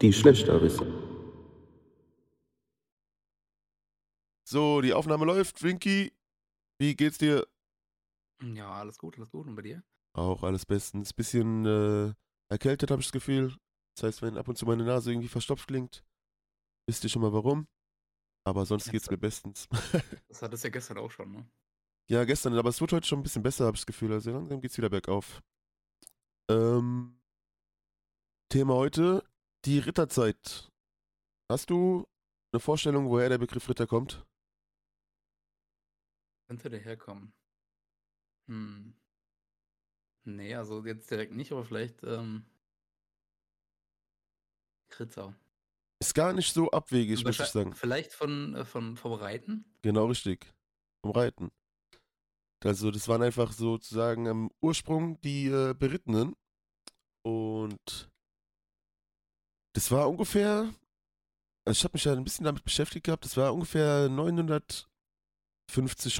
die schlechter wissen. So, die Aufnahme läuft. Winky, wie geht's dir? Ja, alles gut, alles gut. Und bei dir? Auch alles bestens. Bisschen äh, erkältet habe ich das Gefühl. Das heißt, wenn ab und zu meine Nase irgendwie verstopft klingt, wisst ihr schon mal warum. Aber sonst geht's mir bestens. Das hattest du ja gestern auch schon, ne? ja, gestern, aber es wird heute schon ein bisschen besser, habe ich das Gefühl. Also langsam geht's wieder bergauf. Ähm, Thema heute, die Ritterzeit. Hast du eine Vorstellung, woher der Begriff Ritter kommt? Könnte der herkommen? Hm. Nee, also jetzt direkt nicht, aber vielleicht ähm, Ritter. Ist gar nicht so abwegig, muss ich sagen. Vielleicht von, äh, von vom Reiten? Genau richtig. Vom Reiten. Also das waren einfach sozusagen am Ursprung die äh, Berittenen. Und das war ungefähr, also ich habe mich ja ein bisschen damit beschäftigt gehabt, das war ungefähr 950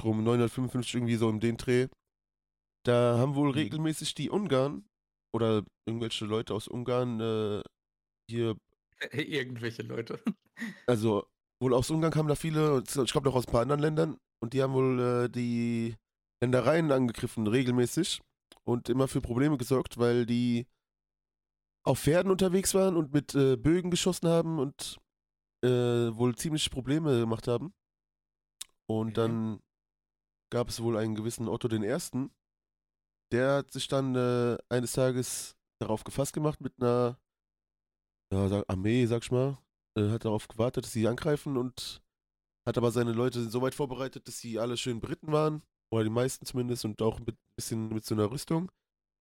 rum, 955 irgendwie so im den Dreh. Da haben wohl Mhm. regelmäßig die Ungarn oder irgendwelche Leute aus Ungarn äh, hier Irgendwelche Leute. also wohl aus Ungarn kamen da viele, ich glaube noch aus ein paar anderen Ländern, und die haben wohl äh, die Ländereien angegriffen, regelmäßig, und immer für Probleme gesorgt, weil die auf Pferden unterwegs waren und mit äh, Bögen geschossen haben und äh, wohl ziemlich Probleme gemacht haben. Und Okay. dann gab es wohl einen gewissen Otto den Ersten, der hat sich dann äh, eines Tages darauf gefasst gemacht mit einer ja, Armee, sag ich mal, äh, hat darauf gewartet, dass sie angreifen und hat aber seine Leute so weit vorbereitet, dass sie alle schön beritten waren, oder die meisten zumindest, und auch mit bisschen mit so einer Rüstung.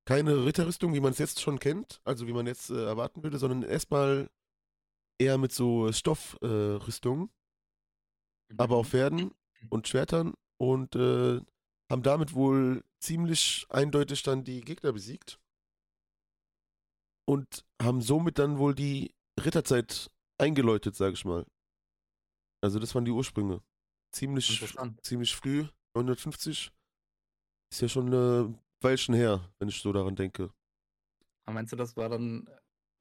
Keine Ritterrüstung, wie man es jetzt schon kennt, also wie man jetzt äh, erwarten würde, sondern erstmal eher mit so Stoffrüstungen, äh, Rüstungen, aber auf Pferden und Schwertern und äh, haben damit wohl ziemlich eindeutig dann die Gegner besiegt und haben somit dann wohl die Ritterzeit eingeläutet, sage ich mal. Also das waren die Ursprünge. Ziemlich, ziemlich früh, 950. Ist ja schon ein Weilchen her, wenn ich so daran denke. Aber meinst du, das war dann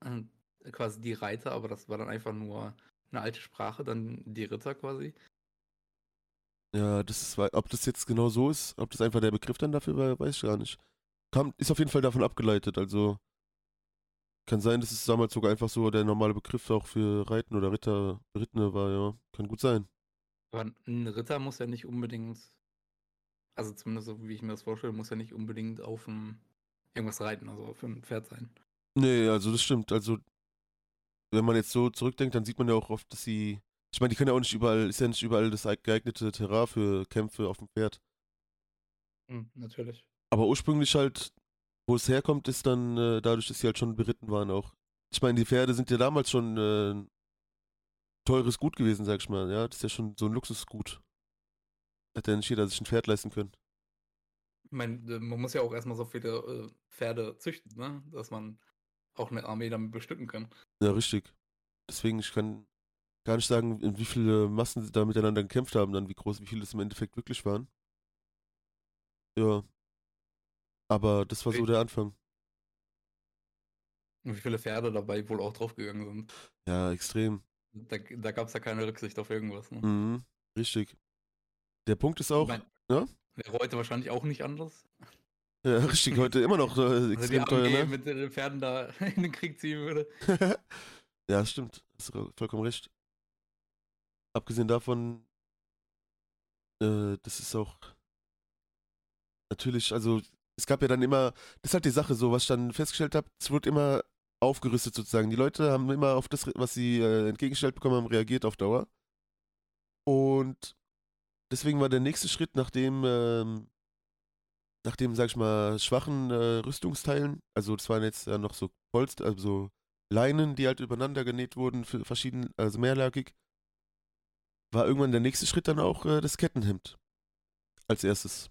äh, quasi die Reiter, aber das war dann einfach nur eine alte Sprache, dann die Ritter quasi? Ja, das ist, ob das jetzt genau so ist, ob das einfach der Begriff dann dafür war, weiß ich gar nicht. Kam, ist auf jeden Fall davon abgeleitet, also kann sein, dass es damals sogar einfach so der normale Begriff auch für Reiten oder Ritter, Berittene war, ja. Kann gut sein. Aber ein Ritter muss ja nicht unbedingt, also zumindest so wie ich mir das vorstelle, muss ja nicht unbedingt auf ein, irgendwas reiten, also auf ein Pferd sein. Nee, also das stimmt. Also, wenn man jetzt so zurückdenkt, dann sieht man ja auch oft, dass sie. Ich meine, die können ja auch nicht überall, ist ja nicht überall das geeignete Terrain für Kämpfe auf dem Pferd. Hm, natürlich. Aber ursprünglich halt, wo es herkommt, ist dann äh, dadurch, dass sie halt schon beritten waren auch. Ich meine, die Pferde sind ja damals schon äh, ein teures Gut gewesen, sag ich mal. Ja, das ist ja schon so ein Luxusgut. Hat ja nicht jeder sich ein Pferd leisten können. Ich meine, äh, man muss ja auch erstmal so viele äh, Pferde züchten, ne? dass man auch eine Armee damit bestücken kann. Ja, richtig. Deswegen, ich kann gar nicht sagen, in wie viele Massen sie da miteinander gekämpft haben, dann wie groß, wie viele es im Endeffekt wirklich waren. Ja. Aber das war so der Anfang. Und wie viele Pferde dabei wohl auch draufgegangen sind. Ja, extrem. Da, da gab es ja keine Rücksicht auf irgendwas. Ne? Mhm. Richtig. Der Punkt ist auch, Ich mein, ja? Wäre heute wahrscheinlich auch nicht anders. ja, richtig, heute immer noch äh, Also extrem teuer, ne? mit den Pferden da in den Krieg ziehen würde. ja, stimmt. Hast du vollkommen recht. Abgesehen davon, äh, das ist auch natürlich, also es gab ja dann immer, das ist halt die Sache so, was ich dann festgestellt habe, es wird immer aufgerüstet sozusagen. Die Leute haben immer auf das, was sie äh, entgegengestellt bekommen haben, reagiert auf Dauer. Und deswegen war der nächste Schritt, nachdem, ähm, nachdem, sag ich mal, schwachen äh, Rüstungsteilen, also das waren jetzt ja noch so Polster, also so Leinen, die halt übereinander genäht wurden, für verschieden, also mehrlagig, war irgendwann der nächste Schritt dann auch äh, das Kettenhemd. Als erstes.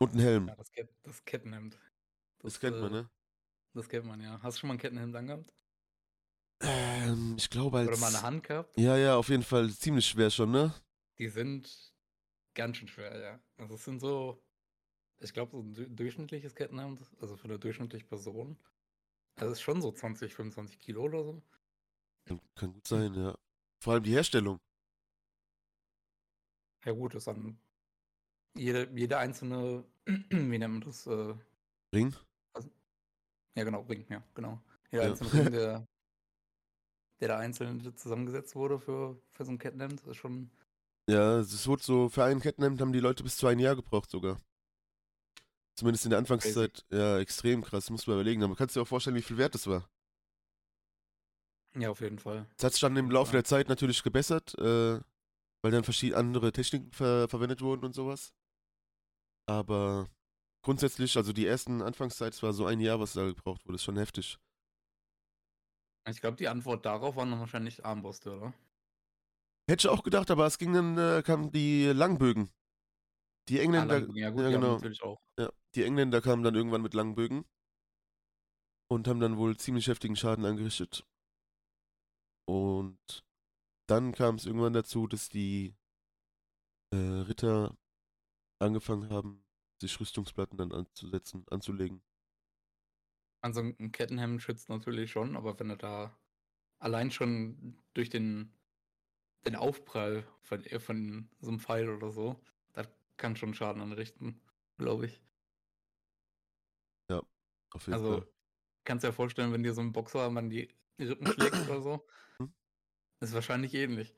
Und ein Helm. Ja, das, Ket das Kettenhemd. Das kennt man, äh, ne? Das kennt man, ja. Hast du schon mal ein Kettenhemd angehabt? Ähm, ich glaube als. Oder mal eine Hand gehabt? Ja, ja, auf jeden Fall ziemlich schwer schon, ne? Die sind ganz schön schwer, ja. Also es sind so, ich glaube, so ein du- durchschnittliches Kettenhemd, also für eine durchschnittliche Person, das ist schon so 20, 25 Kilo oder so. Kann, gut sein, ja. Vor allem die Herstellung. Ja gut, ist dann jede, jede einzelne, wie nennt man das? Äh, Ring? ja genau, Ring, ja, genau. Jeder Ja. einzelne Ring, der, der da einzeln zusammengesetzt wurde für, für so ein Kettenhemd, ist schon, Ja, es wurde so, für einen Kettenhemd haben die Leute bis zu ein Jahr gebraucht sogar. Zumindest in der Anfangszeit. Ja, extrem krass, muss man überlegen. Aber kannst du dir auch vorstellen, wie viel wert das war. ja, auf jeden Fall. Es hat sich dann im Laufe der Zeit natürlich gebessert, äh, weil dann verschiedene andere Techniken ver verwendet wurden und sowas. Aber grundsätzlich, also die ersten Anfangszeit, es war so ein Jahr, was da gebraucht wurde, ist schon heftig. Ich glaube, die Antwort darauf waren dann wahrscheinlich Armbrüste, oder? Hätte ich auch gedacht, aber es ging dann, äh, kamen die Langbögen. Die Ah, Engländer, Langbögen, ja gut, ja, genau. natürlich auch. ja, die Engländer kamen dann irgendwann mit Langbögen und haben dann wohl ziemlich heftigen Schaden angerichtet. Und dann kam es irgendwann dazu, dass die äh, Ritter angefangen haben, sich Rüstungsplatten dann anzusetzen, anzulegen. Also ein Kettenhemd schützt natürlich schon, aber wenn er da allein schon durch den, den Aufprall von, äh, von so einem Pfeil oder so, das kann schon Schaden anrichten, glaube ich. Auf jeden Also Fall. kannst dir ja vorstellen, wenn dir so ein Boxer man die Rippen schlägt oder so, Hm? ist wahrscheinlich ähnlich.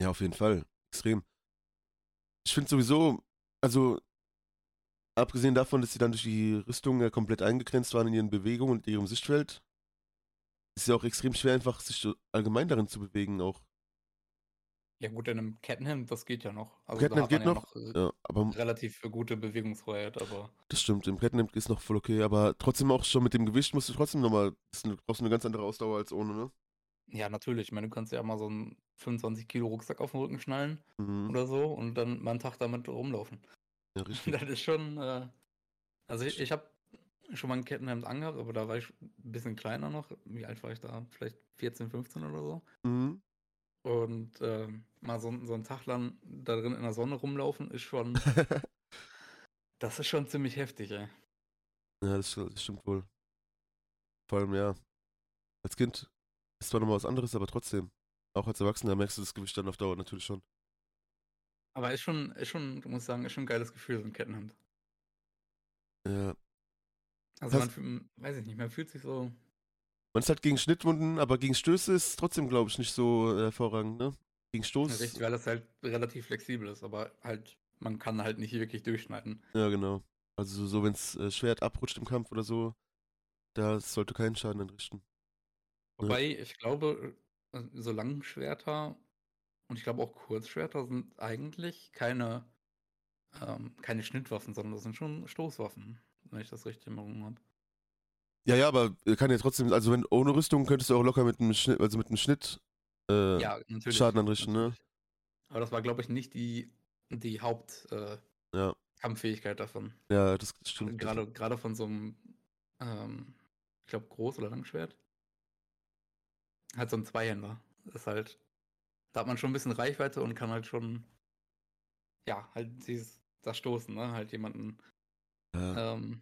Ja, auf jeden Fall. Extrem. Ich finde sowieso, also abgesehen davon, dass sie dann durch die Rüstung ja komplett eingegrenzt waren in ihren Bewegungen und ihrem Sichtfeld, ist es ja auch extrem schwer, einfach sich so allgemein darin zu bewegen auch. Ja gut, in einem Kettenhemd, das geht ja noch. Also hat geht man noch, ja noch äh, Ja, aber relativ gute Bewegungsfreiheit, aber das stimmt, im Kettenhemd ist noch voll okay, aber trotzdem auch schon mit dem Gewicht musst du trotzdem nochmal, das ist brauchst eine ganz andere Ausdauer als ohne, ne? ja, natürlich. Ich meine, du kannst ja mal so einen 25 Kilo Rucksack auf den Rücken schnallen Mhm. oder so und dann mal einen Tag damit rumlaufen. Ja, richtig. Das ist schon, äh, also ich, ich habe schon mal ein Kettenhemd angehabt, aber da war ich ein bisschen kleiner noch. Wie alt war ich da? Vielleicht 14, 15 oder so. Mhm. Und ähm, mal so, so einen Tag lang da drin in der Sonne rumlaufen, ist schon, das ist schon ziemlich heftig, ey. Ja, das, das stimmt wohl. Vor allem, ja, als Kind ist zwar nochmal was anderes, aber trotzdem. Auch als Erwachsener merkst du das Gewicht dann auf Dauer natürlich schon. Aber ist schon, ist schon, muss ich sagen, ist schon ein geiles Gefühl, so ein Kettenhemd. Ja. Also Das- man, weiß ich nicht, man fühlt sich so, Man ist halt gegen Schnittwunden, aber gegen Stöße ist trotzdem, glaube ich, nicht so äh, hervorragend, ne? Gegen Stoß. richtig, weil das halt relativ flexibel ist, aber halt, man kann halt nicht wirklich durchschneiden. Ja, genau. Also so, wenn das äh, Schwert abrutscht im Kampf oder so, das sollte keinen Schaden anrichten. Ja. Wobei, ich glaube, äh, so Langschwerter und ich glaube auch Kurzschwerter sind eigentlich keine, ähm, keine Schnittwaffen, sondern das sind schon Stoßwaffen, wenn ich das richtig in Erinnerung habe. Ja, ja, aber kann ja trotzdem, also wenn ohne Rüstung könntest du auch locker mit einem Schnitt, also mit einem Schnitt äh, Ja. Schaden anrichten, ne? Aber das war, glaube ich, nicht die, die Hauptkampffähigkeit äh, ja, davon. ja, das stimmt. Also Gerade, gerade von so einem, ähm, ich glaube, Groß- oder Langschwert. Halt so ein Zweihänder. Ist halt, da hat man schon ein bisschen Reichweite und kann halt schon, ja, halt dieses, das Stoßen, ne? Halt jemanden, Ja. ähm,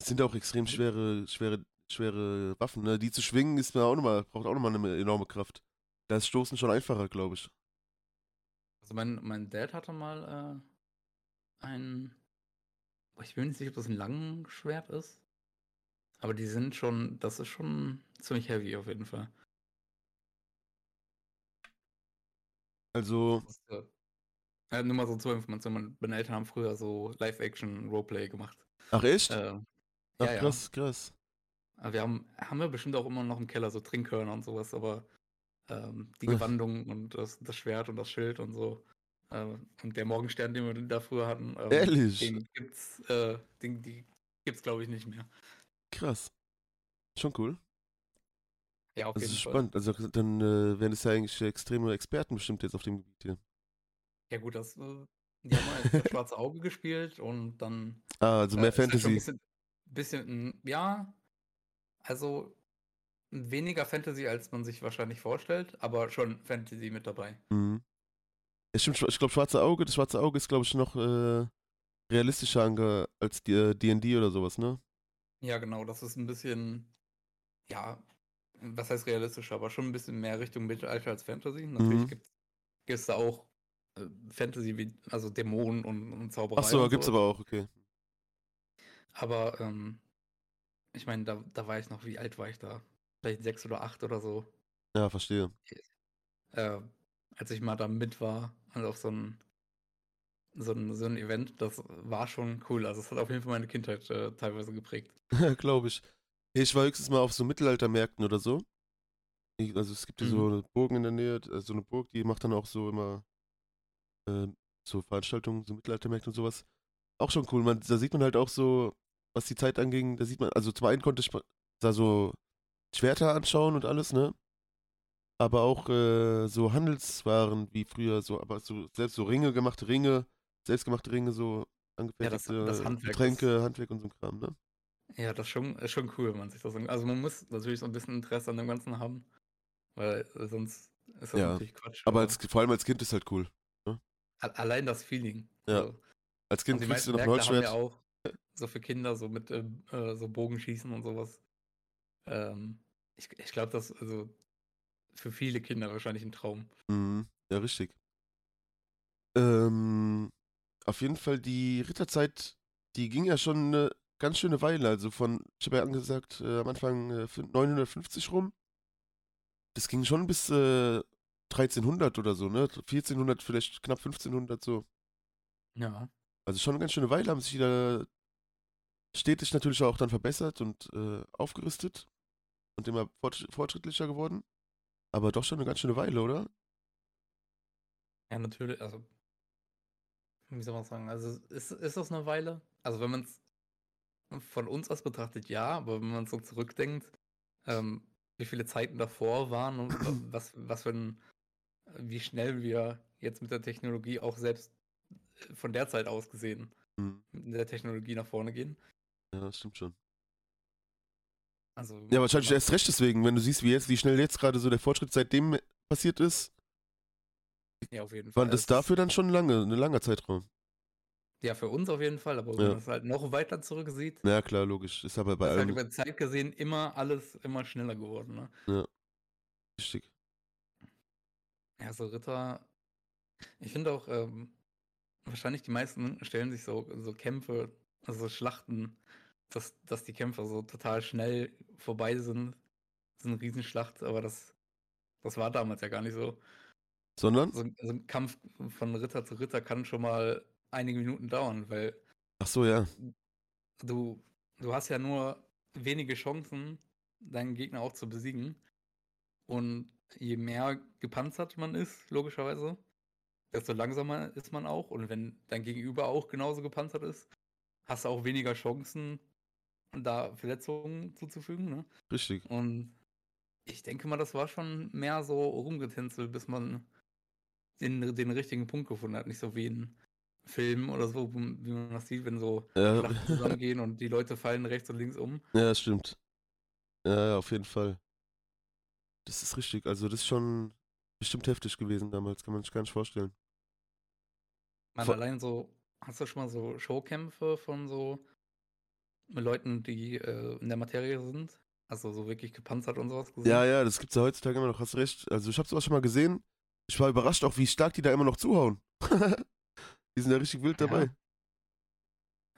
Es sind auch extrem schwere, schwere, schwere Waffen, ne? Die zu schwingen ist mir auch nochmal, braucht auch nochmal eine enorme Kraft. Da ist Stoßen schon einfacher, glaube ich. also mein, mein Dad hatte mal äh, ein, ich bin nicht sicher, ob das ein Langschwert ist. Aber die sind schon, das ist schon ziemlich heavy auf jeden Fall. Also, ist, äh, ja, nur mal so zur Information, mein- meine Eltern haben früher so Live-Action-Roleplay gemacht. ach echt? Äh, ach ja, krass. Aber wir haben, haben wir bestimmt auch immer noch im Keller so Trinkhörner und sowas, aber ähm, die. Gewandung und das, das Schwert und das Schild und so. Äh, und der Morgenstern, den wir da früher hatten, ähm, Ehrlich? den gibt's, äh, den, die gibt's glaube ich nicht mehr. Krass. Schon cool. Ja, auf Das jeden ist Fall. spannend. Also dann äh, wären es ja eigentlich extreme Experten bestimmt jetzt auf dem Gebiet hier. Ja gut, das, äh, die haben mal das schwarze Auge gespielt und dann Ah, also äh, mehr ist halt schon ein Fantasy. Bisschen, mm, ja, also weniger Fantasy, als man sich wahrscheinlich vorstellt, aber schon Fantasy mit dabei. Mhm. Ja, stimmt, ich glaube, Schwarze Auge, das Schwarze Auge ist, glaube ich, noch äh, realistischer als die, äh, D&D oder sowas, ne? Ja, genau, das ist ein bisschen, ja, was heißt realistisch, aber schon ein bisschen mehr Richtung Mittelalter als Fantasy. Natürlich Mhm. gibt es da auch äh, Fantasy wie, also Dämonen und, und Zauberei. Ach so, und gibt's sowas. aber auch, okay. Aber ähm, ich meine, da, da war ich noch, wie alt war ich da? Vielleicht sechs oder acht oder so. Ja, verstehe. Äh, als ich mal da mit war und auf so ein, so ein, so ein Event, das war schon cool. Also es hat auf jeden Fall meine Kindheit äh, teilweise geprägt. Glaube ich. Ich war höchstens mal auf so Mittelaltermärkten oder so. Also es gibt hier so Mhm. eine Burgen in der Nähe, äh, so eine Burg, die macht dann auch so immer äh, so Veranstaltungen, so Mittelaltermärkte und sowas. Auch schon cool. Man, da sieht man halt auch so, was die Zeit anging, da sieht man, also zum einen konnte ich da so Schwerter anschauen und alles, ne? Aber auch äh, so Handelswaren wie früher, so, aber so selbst so Ringe, gemachte Ringe, selbstgemachte Ringe, so angefertigte das Handwerk Getränke, Handwerk und so ein Kram, ne? Ja, das ist schon, ist schon cool, wenn man sich das Also man muss natürlich so ein bisschen Interesse an dem Ganzen haben, weil äh, sonst ist das Ja, natürlich Quatsch. Aber als, vor allem als Kind ist halt cool. a- allein das Feeling. Ja. So. Als Kind die kriegst du noch ein haben ja Holzschwert. auch so für Kinder so mit ähm, äh, so Bogenschießen und sowas. Ähm, ich ich glaube, das also für viele Kinder wahrscheinlich ein Traum. Mhm, ja, richtig. Ähm, auf jeden Fall, die Ritterzeit, die ging ja schon eine ganz schöne Weile. Also von, ich habe ja angesagt, äh, am Anfang äh, fün- 950 rum. Das ging schon bis äh, 1300 oder so, ne? 1400, vielleicht knapp 1500 so. Ja. Also schon eine ganz schöne Weile, haben sich wieder stetig natürlich auch dann verbessert und äh, aufgerüstet und immer fortsch fortschrittlicher geworden. Aber doch schon eine ganz schöne Weile, oder? Ja, natürlich, also wie soll man sagen? Also ist, ist das eine Weile? Also wenn man es von uns aus betrachtet, ja, aber wenn man so zurückdenkt, ähm, wie viele Zeiten davor waren und wa- was, was für ein, wie schnell wir jetzt mit der Technologie auch selbst von der Zeit aus gesehen Mhm. mit der Technologie nach vorne gehen. Ja, das stimmt schon. Also Ja, wahrscheinlich erst recht deswegen, wenn du siehst, wie jetzt, wie schnell jetzt gerade so der Fortschritt seitdem passiert ist, ja, auf jeden Fall. war das Es- dafür dann schon lange, ein langer Zeitraum. Ja, für uns auf jeden Fall, aber wenn Ja. man es halt noch weiter zurück sieht, Ja, klar, logisch. Ist aber bei ist halt allem über Zeit gesehen immer alles immer schneller geworden. Ne? richtig. Ja, so Ritter. Ich finde auch, ähm, wahrscheinlich die meisten stellen sich so, so Kämpfe, also Schlachten, dass, dass die Kämpfe so total schnell vorbei sind. Das ist eine Riesenschlacht, aber das, das war damals ja gar nicht so. Sondern? So, ein- so ein Kampf von Ritter zu Ritter kann schon mal einige Minuten dauern, weil Ach so, ja. du, du hast ja nur wenige Chancen, deinen Gegner auch zu besiegen. Und je mehr gepanzert man ist, logischerweise, desto langsamer ist man auch. Und wenn dein Gegenüber auch genauso gepanzert ist, hast du auch weniger Chancen, da Verletzungen zuzufügen. Ne? Richtig. Und ich denke mal, das war schon mehr so rumgetänzelt, bis man den, den richtigen Punkt gefunden hat. Nicht so wie in Filmen oder so, wie man das sieht, wenn so Ja, Schlachten zusammengehen und die Leute fallen rechts und links um. ja, das stimmt. Ja, ja, auf jeden Fall. Das ist richtig. Also, das ist schon bestimmt heftig gewesen damals, kann man sich gar nicht vorstellen. Man Vor- allein so, hast du schon mal so Showkämpfe von so Leuten, die äh, in der Materie sind? Also so wirklich gepanzert und sowas gesehen? Ja, ja, das gibt's ja heutzutage immer noch, hast recht. Also, ich habe sowas schon mal gesehen. Ich war überrascht auch, wie stark die da immer noch zuhauen. die sind ja richtig wild Ja. dabei.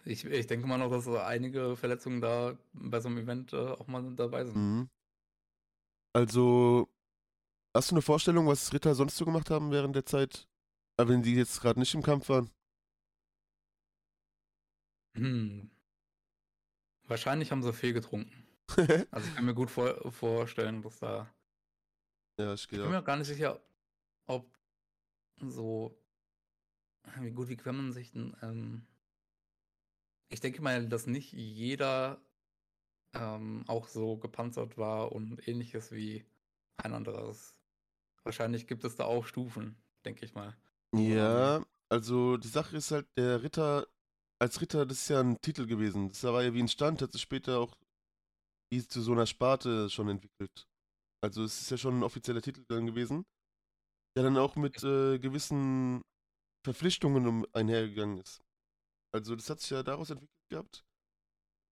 Ich, ich denke mal noch, dass so einige Verletzungen da bei so einem Event äh, auch mal dabei sind. Mhm. Also, hast du eine Vorstellung, was Ritter sonst so gemacht haben während der Zeit? Aber wenn die jetzt gerade nicht im Kampf waren? Hm. Wahrscheinlich haben sie viel getrunken. Also ich kann mir gut vor vorstellen, dass da. ja, ich Ich bin auch. mir gar nicht sicher, ob so. Wie gut, wie kann man sich denn. Ähm, ich denke mal, dass nicht jeder ähm, auch so gepanzert war und ähnliches wie ein anderes. Wahrscheinlich gibt es da auch Stufen, denke ich mal. Ja, also die Sache ist halt, der Ritter, als Ritter, das ist ja ein Titel gewesen. Das war ja wie ein Stand, hat sich später auch zu so einer Sparte schon entwickelt. Also es ist ja schon ein offizieller Titel dann gewesen, der dann auch mit äh, gewissen Verpflichtungen um einhergegangen ist. Also das hat sich ja daraus entwickelt gehabt,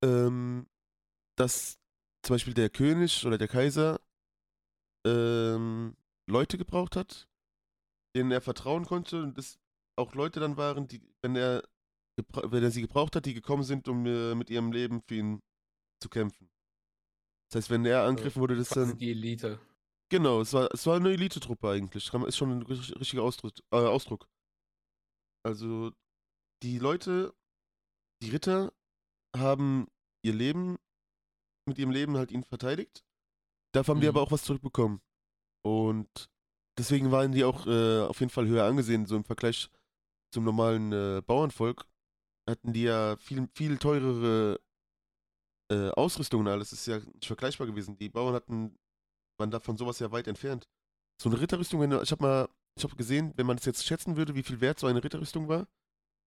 ähm, dass zum Beispiel der König oder der Kaiser ähm, Leute gebraucht hat, denen er vertrauen konnte und das auch Leute dann waren, die, wenn er, wenn er sie gebraucht hat, die gekommen sind, um äh, mit ihrem Leben für ihn zu kämpfen. Das heißt, wenn er angegriffen wurde, das dann. die Elite. Genau, es war, es war eine Elite-Truppe eigentlich. Ist schon ein richt- richtiger Ausdruck, äh, Ausdruck. Also, die Leute, die Ritter, haben ihr Leben, mit ihrem Leben halt ihn verteidigt. Dafür haben die Mhm. aber auch was zurückbekommen. Und deswegen waren die auch äh, auf jeden Fall höher angesehen, so im Vergleich zum normalen äh, Bauernvolk. Hatten die ja viel, viel teurere äh, Ausrüstung und alles. Das ist ja nicht vergleichbar gewesen. Die Bauern hatten, waren da von sowas ja weit entfernt. So eine Ritterrüstung, wenn ich habe mal, ich habe gesehen, wenn man das jetzt schätzen würde, wie viel wert so eine Ritterrüstung war.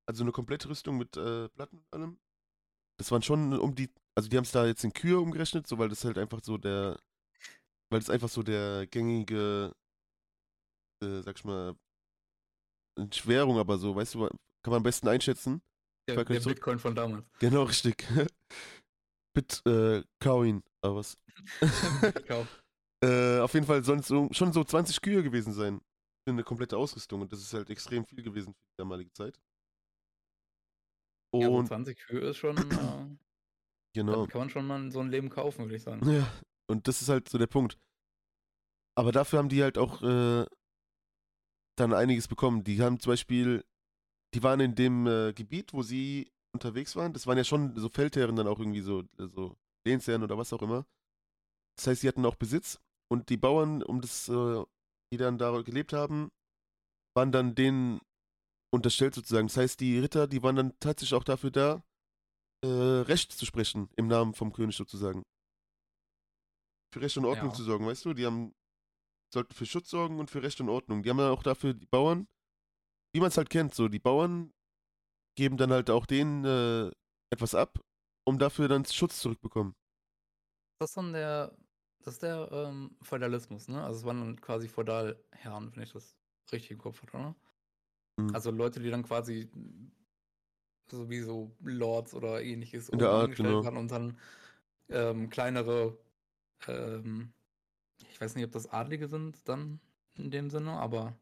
Also eine komplette Rüstung mit äh, Platten und allem. Das waren schon um die, also die haben es da jetzt in Kühe umgerechnet, so weil das halt einfach so der, weil das einfach so der gängige, äh, sag ich mal, Entschwerung, aber so, weißt du, kann man am besten einschätzen. Der, der. Bitcoin von damals. Genau, richtig. Bit, äh, Coin, aber was. Kauf. Äh, auf jeden Fall sollen es so, schon so 20 Kühe gewesen sein. Für eine komplette Ausrüstung. Und das ist halt extrem viel gewesen für die damalige Zeit. Ja, Und 20 Kühe ist schon, äh, genau. kann man schon mal so ein Leben kaufen, würde ich sagen. Ja, und das ist halt so der Punkt. Aber dafür haben die halt auch äh, dann einiges bekommen. Die haben zum Beispiel, die waren in dem äh, Gebiet, wo sie unterwegs waren. Das waren ja schon so Feldherren dann auch irgendwie so, äh, so Lehnsherren oder was auch immer. Das heißt, sie hatten auch Besitz und die Bauern, um das, äh, die dann da gelebt haben, waren dann denen unterstellt sozusagen. Das heißt, die Ritter, die waren dann tatsächlich auch dafür da, äh, Recht zu sprechen im Namen vom König sozusagen. Für Recht und Ordnung Ja. zu sorgen, weißt du? Die haben, sollten für Schutz sorgen und für Recht und Ordnung. Die haben dann auch dafür die Bauern, wie man es halt kennt, so die Bauern geben dann halt auch denen äh, etwas ab, um dafür dann Schutz zurückbekommen. Das ist dann der, das ist der ähm, Feudalismus, ne? Also es waren dann quasi Feudalherren, wenn ich das richtig im Kopf hatte, oder? Mhm. Also Leute, die dann quasi so wie so Lords oder ähnliches In der Art, genau. und dann ähm, kleinere, ähm, ich weiß nicht, ob das Adlige sind dann in dem Sinne, aber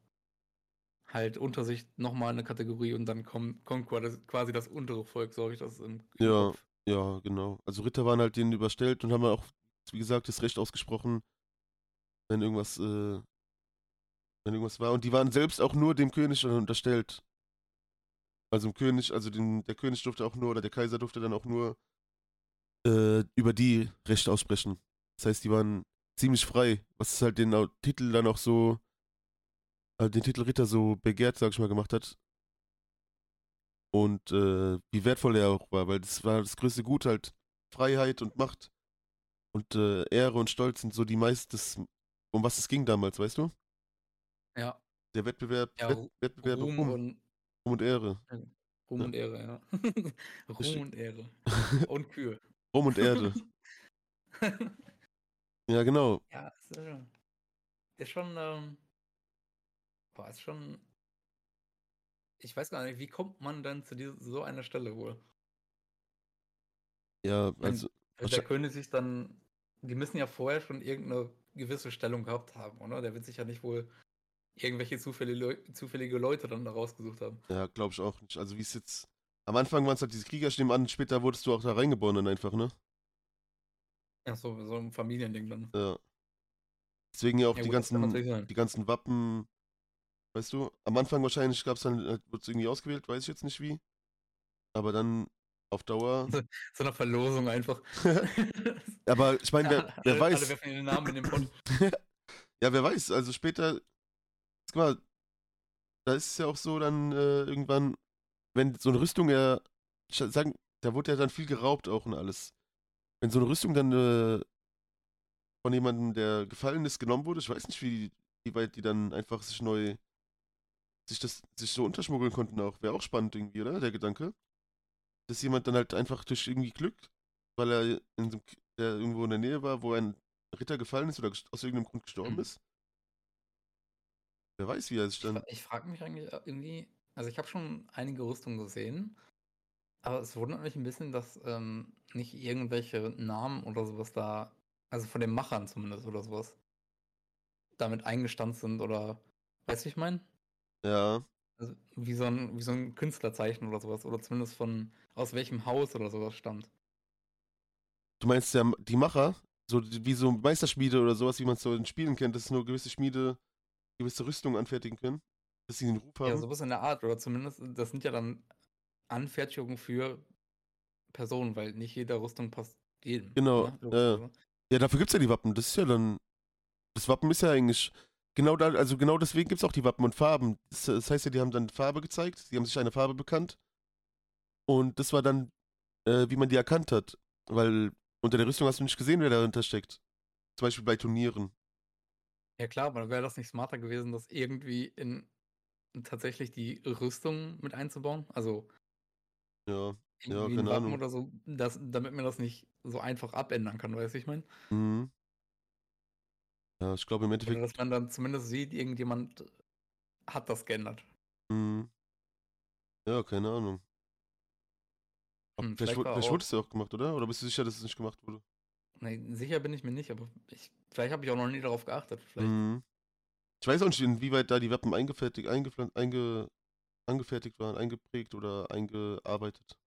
halt unter sich nochmal eine Kategorie und dann kommt, kommt quasi das untere Volk, so habe ich das im, im Ja. Kopf. Ja, genau. Also Ritter waren halt denen überstellt und haben auch, wie gesagt, das Recht ausgesprochen, wenn irgendwas, äh, wenn irgendwas war. Und die waren selbst auch nur dem König unterstellt. Also dem König, also dem, der König durfte auch nur, oder der Kaiser durfte dann auch nur äh, über die Recht aussprechen. Das heißt, die waren ziemlich frei, was halt den Titel dann auch so, den Titel Ritter so begehrt, sag ich mal, gemacht hat. Und äh, wie wertvoll er auch war, weil das war das größte Gut halt. Freiheit und Macht und äh, Ehre und Stolz sind so die meistes, um was es ging damals, weißt du? Ja, Der Wettbewerb, Ja, Wett, Wettbewerb Ruhm Ruhm, und Ruhm und Ehre. Ruhm Ja. und Ehre, ja. Ruhm und Ehre. Und Kühe. Ruhm und Erde. Ja, genau. ja, ist, äh, ist schon, ähm, boah, ist schon, ich weiß gar nicht, wie kommt man dann zu dieser, so einer Stelle wohl? Ja, also, Wenn der König sich dann, die müssen ja vorher schon irgendeine gewisse Stellung gehabt haben, oder? Der wird sich ja nicht wohl irgendwelche zufällige, Leu zufällige Leute dann da rausgesucht haben. ja, glaube ich auch nicht. Also wie es jetzt. Am Anfang waren es halt diese Kriegerstimmen an, später wurdest du auch da reingeboren dann einfach, ne? Ja, so, so ein Familiending dann. Ja. Deswegen ja auch Ja, die gut, ganzen, die ganzen Wappen, weißt du, am Anfang wahrscheinlich gab es dann, äh, wurde es irgendwie ausgewählt, weiß ich jetzt nicht wie. Aber dann auf Dauer. So eine Verlosung einfach. Aber ich meine, wer, alle, wer alle weiß. werfen ihren Namen in den Pott. ja, wer weiß, also später, guck mal, da ist es ja auch so dann äh, irgendwann, wenn so eine Rüstung ja, ich sagen, da wurde ja dann viel geraubt auch und alles. Wenn so eine Rüstung dann äh, von jemandem, der gefallen ist, genommen wurde, ich weiß nicht, wie, wie weit die dann einfach sich neu, sich das, sich so unterschmuggeln konnten auch. Wäre auch spannend irgendwie, oder? Der Gedanke. Dass jemand dann halt einfach durch irgendwie Glück, weil er in so einem, K- der irgendwo in der Nähe war, wo ein Ritter gefallen ist oder aus irgendeinem Grund gestorben Mhm. ist. Wer weiß, wie er sich Ich, dann. fra- ich frage mich eigentlich äh, irgendwie, also ich habe schon einige Rüstungen gesehen, aber es wundert mich ein bisschen, dass ähm, nicht irgendwelche Namen oder sowas da, also von den Machern zumindest oder sowas, damit eingestanzt sind oder weißt du, ich meine? Ja. Also wie so ein, wie so ein Künstlerzeichen oder sowas. Oder zumindest von aus welchem Haus oder sowas stammt. Du meinst ja die Macher? So wie so Meisterschmiede oder sowas, wie man es so in Spielen kennt, dass nur gewisse Schmiede gewisse Rüstungen anfertigen können. Dass sie den Ruf haben. Ja, sowas in der Art. Oder zumindest, das sind ja dann Anfertigungen für Personen, weil nicht jede Rüstung passt jedem. Genau. Ne? Ja, Logischerweise. ja, dafür gibt es ja die Wappen. Das ist ja dann. Das Wappen ist ja eigentlich. Genau da, also genau deswegen gibt es auch die Wappen und Farben. Das, das heißt ja, die haben dann Farbe gezeigt, die haben sich eine Farbe bekannt. Und das war dann, äh, wie man die erkannt hat. Weil unter der Rüstung hast du nicht gesehen, wer dahinter steckt. Zum Beispiel bei Turnieren. Ja klar, aber wäre das nicht smarter gewesen, das irgendwie in tatsächlich die Rüstung mit einzubauen? Also Ja. Ja, keine Wappen Ahnung. oder so, dass, damit man das nicht so einfach abändern kann, weißt du, ich meine? Mhm. Ja, ich glaube im Oder Endeffekt. dass man dann zumindest sieht, irgendjemand hat das geändert. Mhm. Ja, keine Ahnung. Hm, vielleicht vielleicht wurde es ja auch gemacht, oder? Oder bist du sicher, dass es nicht gemacht wurde? Nee, sicher bin ich mir nicht, aber ich, vielleicht habe ich auch noch nie darauf geachtet. Mhm. Ich weiß auch nicht, inwieweit da die Wappen eingefertigt, eingepflanzt, einge, angefertigt waren, eingeprägt oder eingearbeitet.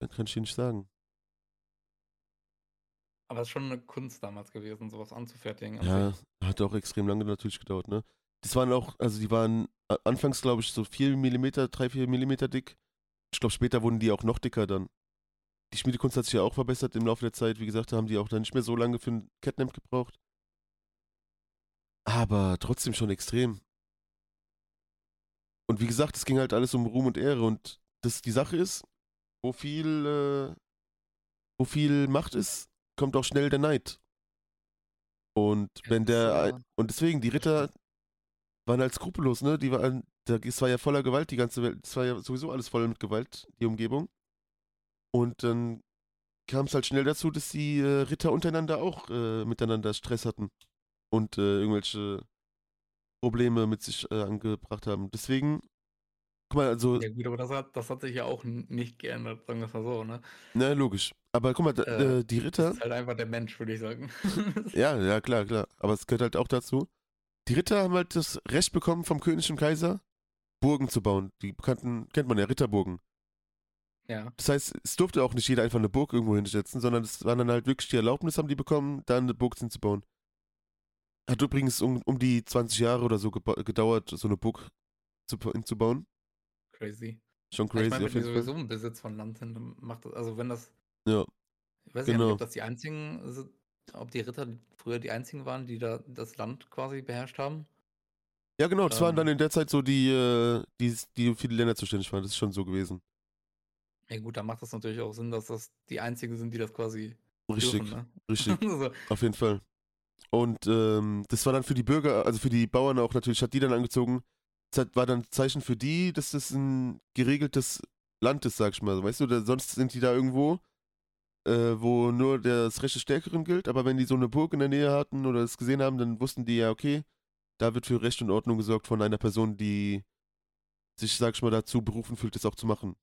Das kann ich dir nicht sagen. Aber es ist schon eine Kunst damals gewesen, sowas anzufertigen. an Ja, sich. hat auch extrem lange natürlich gedauert, ne? Das waren auch, also die waren anfangs, glaube ich, so 4 mm, 3, 4 mm dick. Ich glaube, später wurden die auch noch dicker dann. Die Schmiedekunst hat sich ja auch verbessert im Laufe der Zeit. Wie gesagt, da haben die auch dann nicht mehr so lange für ein Catnap gebraucht. Aber trotzdem schon extrem. Und wie gesagt, es ging halt alles um Ruhm und Ehre. Und das die Sache ist, wo viel, äh, wo viel Macht ist, kommt auch schnell der Neid. Und wenn das, der, und deswegen, die Ritter waren halt skrupellos, ne? Die waren, da, es war ja voller Gewalt, die ganze Welt, es war ja sowieso alles voll mit Gewalt, die Umgebung. Und dann kam es halt schnell dazu, dass die äh, Ritter untereinander auch äh, miteinander Stress hatten und äh, irgendwelche Probleme mit sich äh, angebracht haben. Deswegen, guck mal, also, Ja gut, aber das hat, das hat sich ja auch nicht geändert, sagen wir es mal so, ne? na logisch. Aber guck mal, Äh, äh, die Das Ritter, ist halt einfach der Mensch, würde ich sagen. ja, ja, klar, klar. Aber es gehört halt auch dazu. Die Ritter haben halt das Recht bekommen vom König und Kaiser, Burgen zu bauen. Die bekannten, kennt man ja, Ritterburgen. ja. Das heißt, es durfte auch nicht jeder einfach eine Burg irgendwo hinsetzen, sondern es waren dann halt wirklich die Erlaubnis, haben die bekommen, da eine Burg hinzubauen. Hat übrigens um, um die 20 Jahre oder so gedauert, so eine Burg zu, hinzubauen. Crazy. Schon crazy ich meine, wenn die sowieso im Besitz von Land sind, dann macht das, also wenn das, Ja, ich weiß nicht, Genau. ob das die einzigen, sind, ob die Ritter früher die einzigen waren, die da das Land quasi beherrscht haben. ja genau, das waren dann Ähm. in der Zeit so die, äh, die, die für die Länder zuständig waren. Das ist schon so gewesen. Ja gut, dann macht das natürlich auch Sinn, dass das die einzigen sind, die das quasi Richtig, dürfen, ne? richtig. so, Auf jeden Fall. Und ähm, das war dann für die Bürger, also für die Bauern auch natürlich, hat die dann angezogen. War dann ein Zeichen für die, dass das ein geregeltes Land ist, sag ich mal. Weißt du, da, sonst sind die da irgendwo, äh, wo nur das Recht des Stärkeren gilt. Aber wenn die so eine Burg in der Nähe hatten oder es gesehen haben, dann wussten die ja, okay, da wird für Recht und Ordnung gesorgt von einer Person, die sich, sag ich mal, dazu berufen fühlt, das auch zu machen.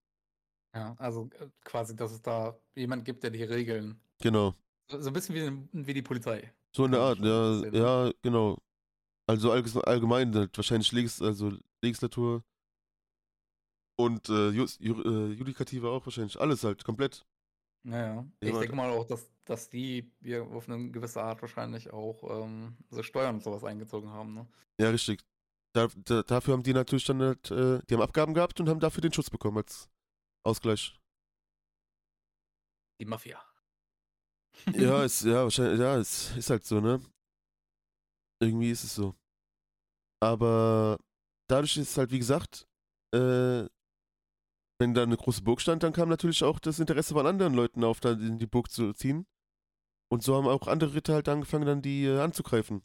ja, also äh, quasi, dass es da jemand gibt, der die Regeln, Genau. so, so ein bisschen wie, wie die Polizei. So eine Art, ja, ne? ja, genau. Also allgemein wahrscheinlich Legis also Legislatur und äh, Jus, Ju, äh, Judikative auch wahrscheinlich. Alles halt komplett. Naja, ich Jemand- denke mal auch, dass, dass die ja auf eine gewisse Art wahrscheinlich auch ähm, so Steuern und sowas eingezogen haben, ne? Ja, richtig. Da, da, dafür haben die natürlich dann halt, äh, die haben Abgaben gehabt und haben dafür den Schutz bekommen als Ausgleich. Die Mafia. Ja, ist, ja, wahrscheinlich, ja, es ist halt so, ne? Irgendwie ist es so. Aber dadurch ist halt, wie gesagt, äh, wenn da eine große Burg stand, dann kam natürlich auch das Interesse von anderen Leuten auf, da in die Burg zu ziehen. Und so haben auch andere Ritter halt angefangen, dann die äh, anzugreifen.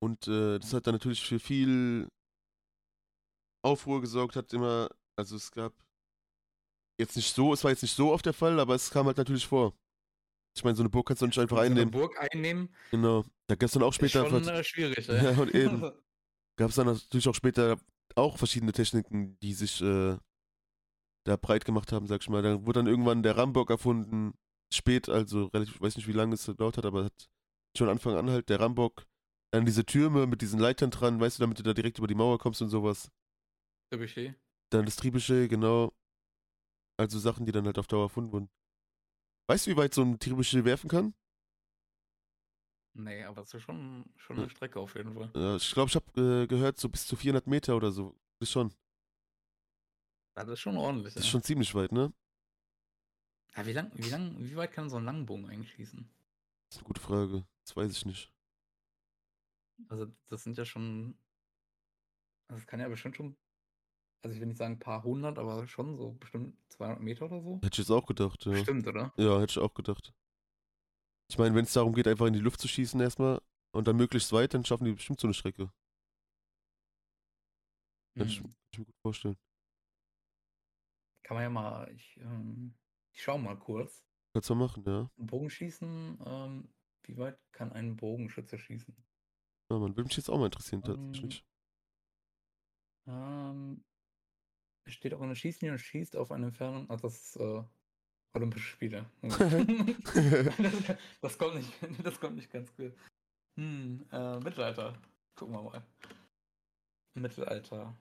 Und äh, das hat dann natürlich für viel Aufruhr gesorgt, hat immer, also es gab jetzt nicht so, es war jetzt nicht so oft der Fall, aber es kam halt natürlich vor. Ich meine, so eine Burg kannst du nicht einfach eine einnehmen. Burg einnehmen Genau. Da gab es dann auch ist später, schon äh, schwierig, Ja, ey. und eben. gab es dann natürlich auch später auch verschiedene Techniken, die sich äh, da breit gemacht haben, sag ich mal. Da wurde dann irgendwann der Rambock erfunden, spät, also relativ, ich weiß nicht, wie lange es gedauert hat, aber hat schon Anfang an halt, der Rambock. Dann diese Türme mit diesen Leitern dran, weißt du, damit du da direkt über die Mauer kommst und sowas. Trebuchet. Dann das Trebuchet, genau. Also Sachen, die dann halt auf Dauer erfunden wurden. Weißt du, wie weit so ein Trebuchet werfen kann? Nee, aber es ist schon, schon eine Strecke auf jeden Fall. Ja, ich glaube, ich habe äh, gehört, so bis zu 400 Meter oder so. Das ist schon. Das ist schon ordentlich. Das ist ja. schon ziemlich weit, ne? Ja, wie lang, wie lang, wie weit kann so ein Langbogen eigentlich schießen? Das ist eine gute Frage. Das weiß ich nicht. Also, das sind ja schon. Also, es kann ja bestimmt schon. Also, ich will nicht sagen ein paar hundert, aber schon so bestimmt 200 Meter oder so. Hätte ich jetzt auch gedacht, ja. Stimmt, oder? Ja, hätte ich auch gedacht. Ich meine, wenn es darum geht, einfach in die Luft zu schießen erstmal und dann möglichst weit, dann schaffen die bestimmt so eine Strecke. Kann ich, Hm. kann ich mir gut vorstellen. Kann man ja mal. Ich, ähm, ich schau mal kurz. Kannst du mal machen, ja. Bogenschießen. Ähm, wie weit kann ein Bogenschütze schießen? Ja, man, würde mich jetzt auch mal interessieren, Ähm, tatsächlich. Ähm, steht auch in der Schießlinie und schießt auf eine Entfernung. Also, das ist äh, Olympische Spiele. das, das, kommt nicht, das kommt nicht ganz gut. Hm, äh, Mittelalter. Gucken wir mal. Mittelalter.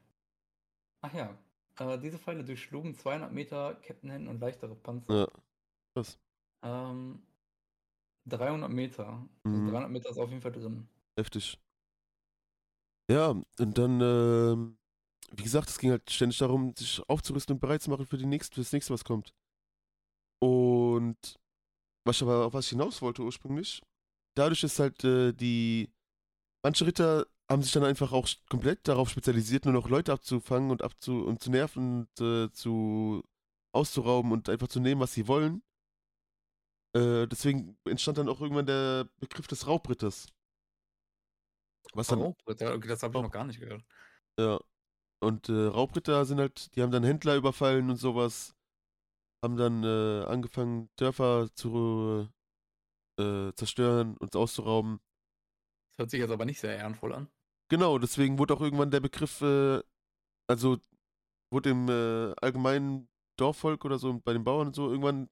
Ach ja. Äh, diese Pfeile durchschlugen 200 Meter Kettenhemden und leichtere Panzer. ja, krass. Ähm, 300 Meter. Also Mhm. 300 Meter ist auf jeden Fall drin. Heftig. Ja, und dann, ähm, wie gesagt, es ging halt ständig darum, sich aufzurüsten und bereit zu machen für, die nächste, für das nächste, was kommt. Und was ich aber auf was ich hinaus wollte ursprünglich, dadurch ist halt äh, die, manche Ritter haben sich dann einfach auch komplett darauf spezialisiert, nur noch Leute abzufangen und abzu und zu nerven und äh, zu auszurauben und einfach zu nehmen, was sie wollen. Äh, deswegen entstand dann auch irgendwann der Begriff des Raubritters. Was dann Raubritter, okay, das habe ich noch gar nicht gehört. Ja. Und äh, Raubritter sind halt, die haben dann Händler überfallen und sowas. Haben dann äh, angefangen, Dörfer zu äh, zerstören und auszurauben. Das hört sich jetzt aber nicht sehr ehrenvoll an. Genau, deswegen wurde auch irgendwann der Begriff, äh, also wurde im äh, allgemeinen Dorfvolk oder so, bei den Bauern und so, irgendwann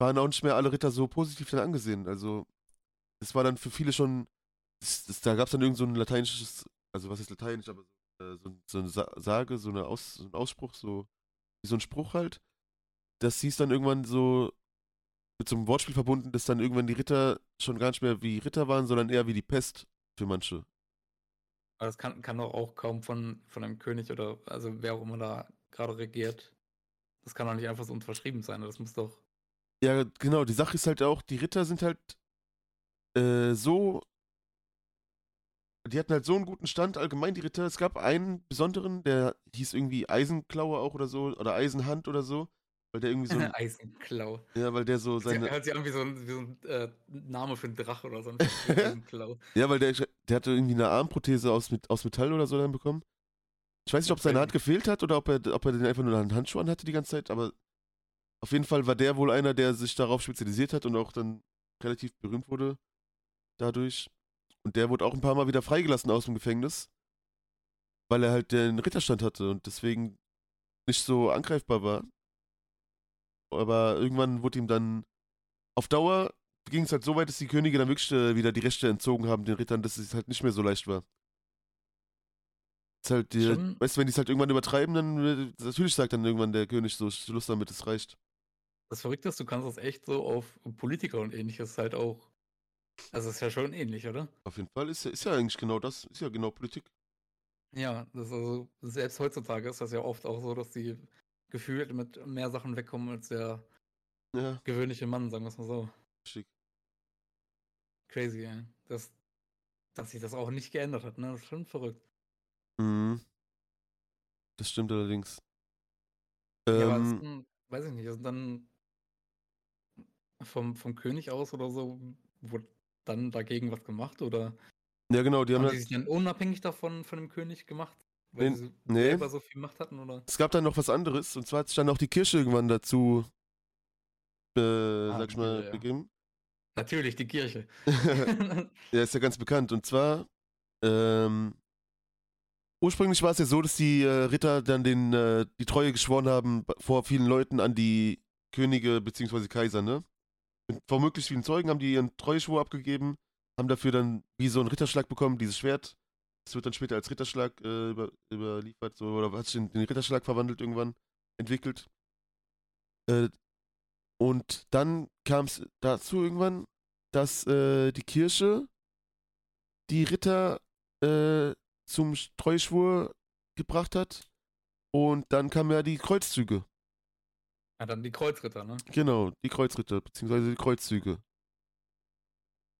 waren auch nicht mehr alle Ritter so positiv dann angesehen. Also, es war dann für viele schon, das, das, da gab es dann irgend so ein lateinisches, also was ist lateinisch, aber so, so, so eine Sa Sage, so, eine Aus, so ein Ausspruch, so wie so ein Spruch halt. Das hieß dann irgendwann so, mit so einem Wortspiel verbunden, dass dann irgendwann die Ritter schon gar nicht mehr wie Ritter waren, sondern eher wie die Pest für manche. Aber das kann, kann doch auch kaum von, von einem König oder also wer auch immer da gerade regiert. Das kann doch nicht einfach so unterschrieben sein. Das muss doch. Ja, genau, die Sache ist halt auch, die Ritter sind halt äh, so. Die hatten halt so einen guten Stand, allgemein die Ritter. Es gab einen besonderen, der hieß irgendwie Eisenklaue auch oder so, oder Eisenhand oder so. Weil der irgendwie so. Ein, Eisenklau. ja, weil der so seine. hört sich an wie so ein, wie so ein äh, Name für einen Drache oder so. Ein Eisenklau. Ja, weil der, der hatte irgendwie eine Armprothese aus, aus Metall oder so dann bekommen. Ich weiß nicht, ob seine Hand gefehlt hat oder ob er, ob er den einfach nur einen Handschuh an hatte die ganze Zeit, aber auf jeden Fall war der wohl einer, der sich darauf spezialisiert hat und auch dann relativ berühmt wurde dadurch. Und der wurde auch ein paar Mal wieder freigelassen aus dem Gefängnis, weil er halt den Ritterstand hatte und deswegen nicht so angreifbar war. Aber irgendwann wurde ihm dann auf Dauer ging es halt so weit, dass die Könige dann wirklich äh, wieder die Rechte entzogen haben den Rittern, dass es halt nicht mehr so leicht war. Ist halt die, Schon- weißt du, wenn die es halt irgendwann übertreiben, dann äh, natürlich sagt dann irgendwann der König so, Schluss damit, es reicht. Das Verrückte ist, du kannst das echt so auf Politiker und ähnliches halt auch. Also ist ja schon ähnlich, oder? Auf jeden Fall ist ja, ist ja eigentlich genau das, ist ja genau Politik. Ja, das ist also, selbst heutzutage ist das ja oft auch so, dass die gefühlt mit mehr Sachen wegkommen als der Ja, gewöhnliche Mann, sagen wir es mal so. schick. Crazy, ey. Das, dass sich das auch nicht geändert hat, ne? Das ist schon verrückt. Mhm. Das stimmt allerdings. Ja, aber ist Ähm, dann, weiß ich nicht, ist dann vom, vom König aus oder so, wurde dann dagegen was gemacht oder ja, genau, die haben haben die halt, sich dann unabhängig davon von dem König gemacht? Weil Nee, sie so nee. selber so viel Macht hatten oder? es gab dann noch was anderes, und zwar hat sich dann auch die Kirche irgendwann dazu, äh, sag ich mal, ja. begeben. Natürlich, die Kirche. Ja, ist ja ganz bekannt. Und zwar, ähm, ursprünglich war es ja so, dass die äh, Ritter dann den, äh, die Treue geschworen haben vor vielen Leuten an die Könige bzw. Kaiser, ne? Vor möglichst vielen Zeugen haben die ihren Treueschwur abgegeben. haben dafür dann wie so einen Ritterschlag bekommen, dieses Schwert. Das wird dann später als Ritterschlag äh, über, überliefert, so, oder hat sich in den Ritterschlag verwandelt irgendwann, entwickelt. Äh, und dann kam es dazu irgendwann, dass äh, die Kirche die Ritter äh, zum Treuschwur gebracht hat. Und dann kamen ja die Kreuzzüge. Ja, dann die Kreuzritter, ne? Genau, die Kreuzritter, beziehungsweise die Kreuzzüge.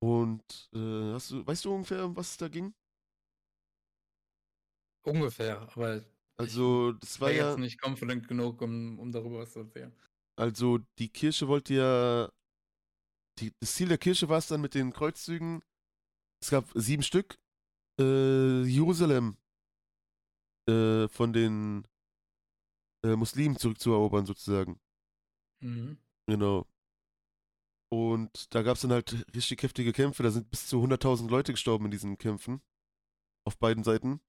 Und äh, hast du, weißt du ungefähr, um was es da ging? Ungefähr, aber Also, das war ja, jetzt nicht confident genug, um, um darüber was zu erzählen. also die Kirche wollte ja, die, das Ziel der Kirche war es dann mit den Kreuzzügen, es gab sieben Stück, äh, Jerusalem äh, von den äh, Muslimen zurückzuerobern, sozusagen. Mhm. Genau. Und da gab es dann halt richtig heftige Kämpfe. Da sind bis zu 100.000 Leute gestorben in diesen Kämpfen. Auf beiden Seiten.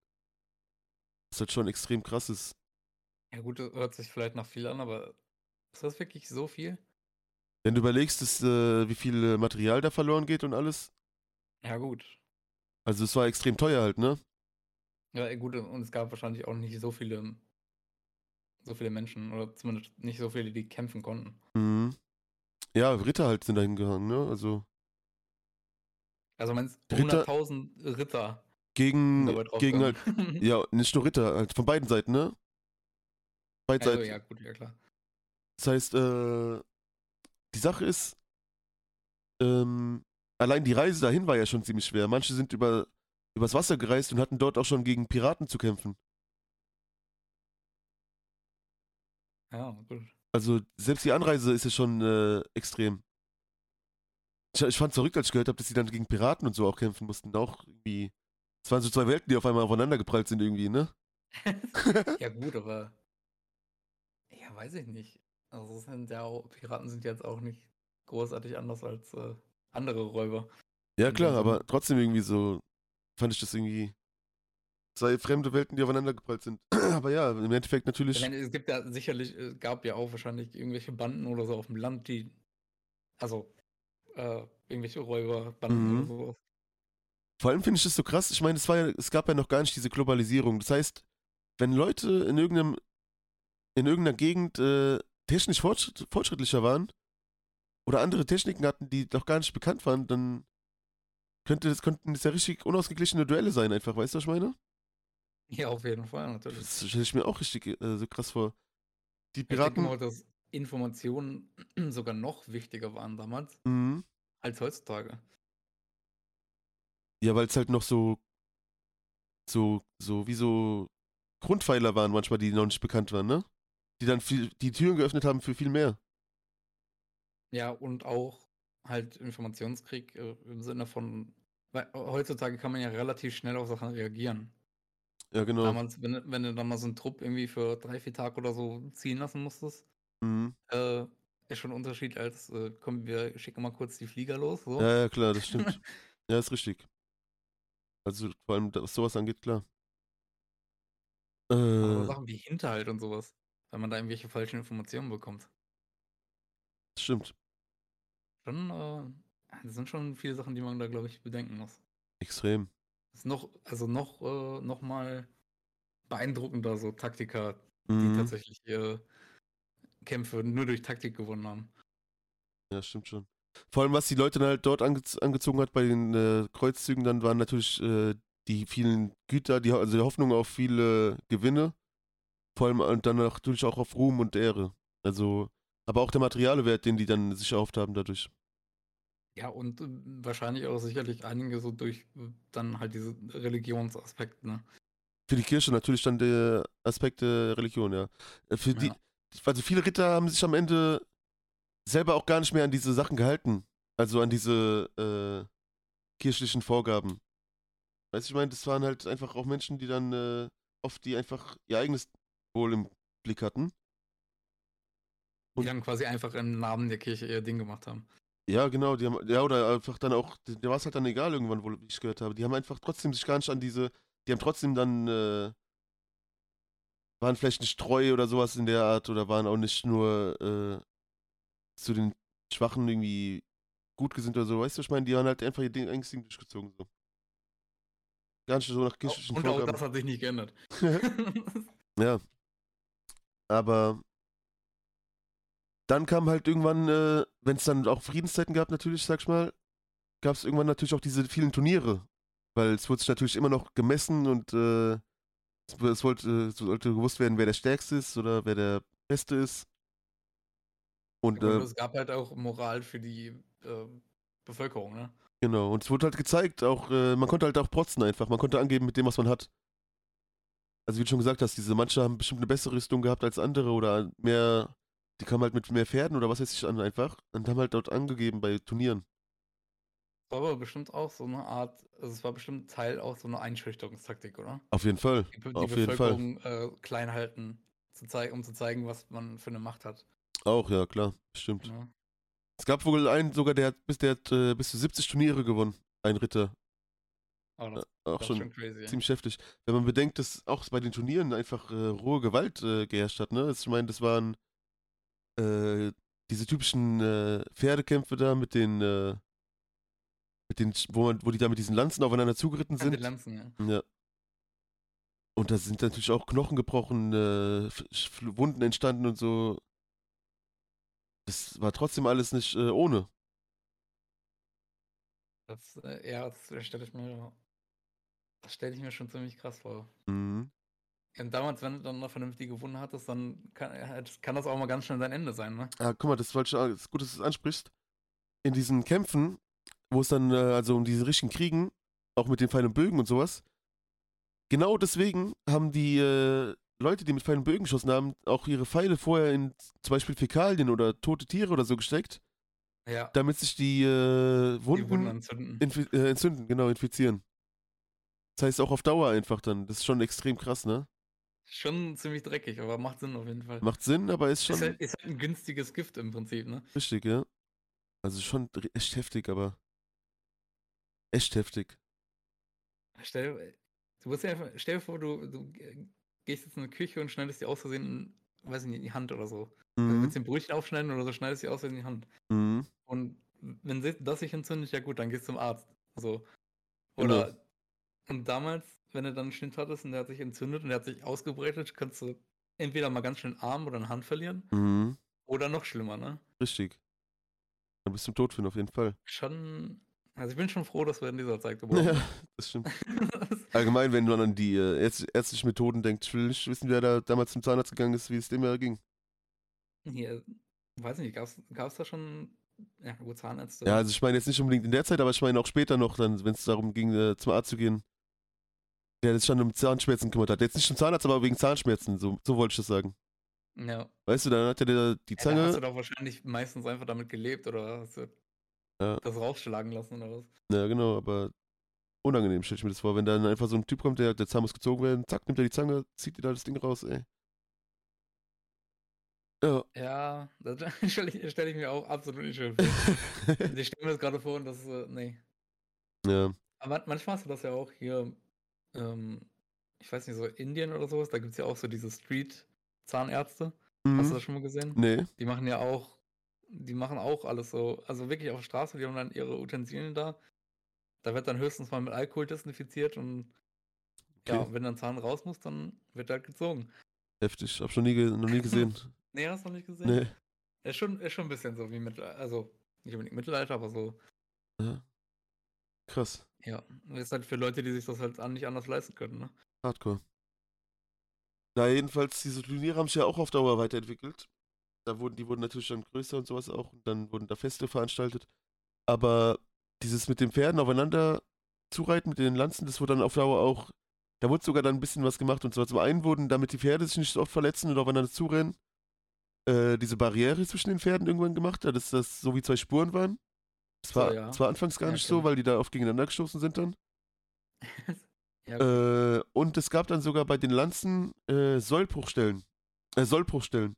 Was halt schon extrem krass ist. Ja gut, das hört sich vielleicht nach viel an, aber ist das wirklich so viel? Wenn du überlegst, dass, äh, wie viel äh, Material da verloren geht und alles. Ja gut. Also es war extrem teuer halt, ne? Ja gut, und es gab wahrscheinlich auch nicht so viele, so viele Menschen, oder zumindest nicht so viele, die kämpfen konnten. Mhm. Ja, Ritter halt sind dahin gegangen, ne? Also Also meinst Ritter- 100.000 Ritter gegen, gegen halt, ja, nicht nur Ritter, halt von beiden Seiten, ne? Beide Also, Seiten. ja gut, ja klar. Das heißt, äh, die Sache ist, ähm, allein die Reise dahin war ja schon ziemlich schwer. Manche sind über, übers Wasser gereist und hatten dort auch schon gegen Piraten zu kämpfen. Ja, gut. Also selbst die Anreise ist ja schon äh, extrem. Ich, ich fand es verrückt, als ich gehört habe, dass sie dann gegen Piraten und so auch kämpfen mussten. Auch irgendwie. Es waren so zwei Welten, die auf einmal aufeinander geprallt sind irgendwie, ne? ja gut, aber ja, weiß ich nicht. Also sind ja auch, Piraten sind jetzt auch nicht großartig anders als äh, andere Räuber. Ja klar, aber trotzdem irgendwie so fand ich das irgendwie zwei fremde Welten, die aufeinander geprallt sind. aber ja, im Endeffekt Ich natürlich. meine, es gibt ja sicherlich, es gab ja auch wahrscheinlich irgendwelche Banden oder so auf dem Land, die, also äh, irgendwelche Räuberbanden Mhm. oder sowas. Vor allem finde ich das so krass. Ich meine, es war ja, es gab ja noch gar nicht diese Globalisierung. Das heißt, wenn Leute in irgendeinem, in irgendeiner Gegend äh, technisch fortschritt, fortschrittlicher waren oder andere Techniken hatten, die noch gar nicht bekannt waren, dann könnte das, könnten das ja richtig unausgeglichene Duelle sein, einfach, weißt du, was ich meine? Ja, auf jeden Fall, natürlich. Das stelle ich mir auch richtig äh, so krass vor. Die Ich denke Piraten. mal, dass Informationen sogar noch wichtiger waren damals Mhm. als heutzutage. Ja, weil es halt noch so, so, so, wie so Grundpfeiler waren manchmal, die noch nicht bekannt waren, ne? Die dann viel, die Türen geöffnet haben für viel mehr. Ja, und auch halt Informationskrieg äh, im Sinne von, weil heutzutage kann man ja relativ schnell auf Sachen reagieren. Ja, genau. Damals, wenn, du- wenn du dann mal so einen Trupp irgendwie für drei, vier Tage oder so ziehen lassen musstest, Mhm. äh, ist schon ein Unterschied als, äh, komm, wir schicken mal kurz die Flieger los. So. Ja, ja, klar, das stimmt. ja, ist richtig. Also vor allem, was sowas angeht, klar. Aber Äh, Sachen wie Hinterhalt und sowas, wenn man da irgendwelche falschen Informationen bekommt. das stimmt. Schon, äh, das sind schon viele Sachen, die man da, glaube ich, bedenken muss. Extrem. Das ist noch, also noch, äh, noch mal beeindruckender, so Taktiker, die Mhm. tatsächlich äh, Kämpfe nur durch Taktik gewonnen haben. Ja, stimmt schon. Vor allem, was die Leute dann halt dort angez angezogen hat bei den äh, Kreuzzügen, dann waren natürlich äh, die vielen Güter, die, also die Hoffnung auf viele Gewinne. Vor allem und dann natürlich auch auf Ruhm und Ehre. Also, aber auch der materielle Wert, den die dann sich erhofft haben dadurch. Ja, und äh, wahrscheinlich auch sicherlich einige so durch äh, dann halt diese Religionsaspekte, ne? Für die Kirche natürlich dann der Aspekt der Religion, ja. Äh, Für die, Ja. also viele Ritter haben sich am Ende selber auch gar nicht mehr an diese Sachen gehalten. Also an diese äh, kirchlichen Vorgaben. Weißt du, ich meine, das waren halt einfach auch Menschen, die dann äh, oft die einfach ihr eigenes Wohl im Blick hatten. Die Und- dann quasi einfach im Namen der Kirche ihr Ding gemacht haben. Ja, genau, die haben, ja, oder einfach dann auch, der war es halt dann egal irgendwann, wo ich gehört habe. Die haben einfach trotzdem sich gar nicht an diese, die haben trotzdem dann, äh, waren vielleicht nicht treu oder sowas in der Art oder waren auch nicht nur äh, zu den Schwachen irgendwie gut gesinnt oder so, weißt du, ich meine, die haben halt einfach ihr Ding, eigenes Ding durchgezogen, so. Gar nicht so nach kirchlichen Und auch Vorgaben. das hat sich nicht geändert. Ja. Aber dann kam halt irgendwann, äh, wenn es dann auch Friedenszeiten gab, natürlich, sag ich mal, gab es irgendwann natürlich auch diese vielen Turniere. Weil es wurde sich natürlich immer noch gemessen und äh, es, es wollte, es sollte gewusst werden, wer der Stärkste ist oder wer der Beste ist. Und Und äh, es gab halt auch Moral für die äh, Bevölkerung, ne? genau, und es wurde halt gezeigt, auch, äh, man konnte halt auch protzen einfach, man konnte angeben mit dem, was man hat. Also wie du schon gesagt hast, diese manche haben bestimmt eine bessere Rüstung gehabt als andere oder mehr, die kamen halt mit mehr Pferden oder was weiß ich an einfach und haben halt dort angegeben bei Turnieren. War aber bestimmt auch so eine Art, also es war bestimmt Teil auch so eine Einschüchterungstaktik, oder? Auf jeden Fall, Die, die auf jeden Fall. Bevölkerung äh, klein halten, zu zei- um zu zeigen, was man für eine Macht hat. Auch, ja, klar, stimmt. Ne? Es gab wohl einen sogar, der hat bis, der hat, äh, bis zu 70 Turniere gewonnen, ein Ritter. Aber das, Auch das ist schon schon crazy. ja. ziemlich heftig. Wenn man bedenkt, dass auch bei den Turnieren einfach äh, rohe Gewalt äh, geherrscht hat, ne? Ich meine, das waren äh, diese typischen äh, Pferdekämpfe da mit den, äh, mit den, wo, man, wo die da mit diesen Lanzen aufeinander zugeritten den sind. Lanzen, ja. Ja. Und da sind natürlich auch Knochen gebrochen, äh, Wunden entstanden und so. Das war trotzdem alles nicht äh, ohne. Das, äh, ja, das stelle ich mir, das stelle ich mir schon ziemlich krass vor. Mhm. Und damals, wenn du dann noch vernünftig gewonnen hattest, dann kann, äh, kann das auch mal ganz schnell sein Ende sein, ne? Ah, guck mal, das ah, ist gut, dass du es ansprichst. In diesen Kämpfen, wo es dann, äh, also um diese richtigen Kriegen, auch mit den Pfeilen und Bögen und sowas, genau deswegen haben die äh, Leute, die mit Pfeilen und Bögen geschossen haben, auch ihre Pfeile vorher in zum Beispiel Fäkalien oder tote Tiere oder so gesteckt, Ja. damit sich die äh, Die Wunden Wunden anzünden. infi äh, entzünden, genau, infizieren. Das heißt auch auf Dauer einfach dann. Das ist schon extrem krass, ne? Schon ziemlich dreckig, aber macht Sinn auf jeden Fall. Macht Sinn, aber ist schon Ist halt, ist halt ein günstiges Gift im Prinzip, ne? richtig, ja. Also schon echt heftig, aber echt heftig. Stell, du musst dir einfach, stell dir vor, du, du gehst jetzt in eine Küche und schneidest dir aus Versehen, weiß ich nicht, in die Hand oder so. Also Mhm. willst du ein Brötchen aufschneiden oder so, schneidest du dir aus Versehen in die Hand. Mhm. Und wenn das sich entzündet, ja gut, dann gehst du zum Arzt. So. Genau. Oder und damals, wenn du dann einen Schnitt hattest und der hat sich entzündet und der hat sich ausgebreitet, kannst du entweder mal ganz schnell einen Arm oder eine Hand verlieren Mhm. oder noch schlimmer, ne? Richtig. Dann bist du tot finden, auf jeden Fall. Schon. Also ich bin schon froh, dass wir in dieser Zeit geboren Ja, das stimmt. Allgemein, wenn man an die äh, ärz ärztlichen Methoden denkt, ich will nicht wissen, wer da damals zum Zahnarzt gegangen ist, wie es dem da ging. sind. Hier, weiß nicht, gab es da schon ja, gut, Zahnärzte? Ja, also ich meine jetzt nicht unbedingt in der Zeit, aber ich meine auch später noch, dann, wenn es darum ging, äh, zum Arzt zu gehen, der sich dann um Zahnschmerzen gekümmert hat. Jetzt nicht zum Zahnarzt, aber wegen Zahnschmerzen, so, so wollte ich das sagen. ja. Weißt du, dann hat er der, die Ja, da hast du Zange. doch wahrscheinlich meistens einfach damit gelebt oder hast du Ja. das rausschlagen lassen oder was? Ja, genau, aber unangenehm stelle ich mir das vor, wenn dann einfach so ein Typ kommt, der, der Zahn muss gezogen werden, zack, nimmt er die Zange, zieht dir da das Ding raus, ey. Ja. Ja, das stelle ich, stell ich mir auch absolut nicht schön vor. ich stelle mir das gerade vor und das ist, äh, nee. ja. Aber manchmal hast du das ja auch hier, ähm, ich weiß nicht, so Indien oder sowas, da gibt es ja auch so diese Street-Zahnärzte. Hast du Mhm. das schon mal gesehen? Nee. Die machen ja auch, die machen auch alles so, also wirklich auf der Straße, die haben dann ihre Utensilien da. Da wird dann höchstens mal mit Alkohol desinfiziert und ja, Okay. wenn dann Zahn raus muss, dann wird halt gezogen. Heftig. Hab schon nie, noch nie gesehen. Nee, hast du noch nicht gesehen? nee. Ist schon, ist schon ein bisschen so wie Mittelalter, also nicht unbedingt Mittelalter, aber so, Ja. Krass. Ja. Ist halt für Leute, die sich das halt nicht anders leisten können, ne? Hardcore. Na, jedenfalls, diese Turniere haben sich ja auch auf Dauer weiterentwickelt. Da wurden, die wurden natürlich dann größer und sowas auch. Und dann wurden da Feste veranstaltet. Aber dieses mit den Pferden aufeinander zureiten, mit den Lanzen, das wurde dann auf Dauer auch. Da wurde sogar dann ein bisschen was gemacht. Und zwar zum einen wurden, damit die Pferde sich nicht so oft verletzen und aufeinander zurennen, äh, diese Barriere zwischen den Pferden irgendwann gemacht, dass das so wie zwei Spuren waren. So, war, ja. das war anfangs gar Ja, nicht so, weil die da oft gegeneinander gestoßen sind dann. ja, Äh, und es gab dann sogar bei den Lanzen äh, Sollbruchstellen. Äh, Sollbruchstellen.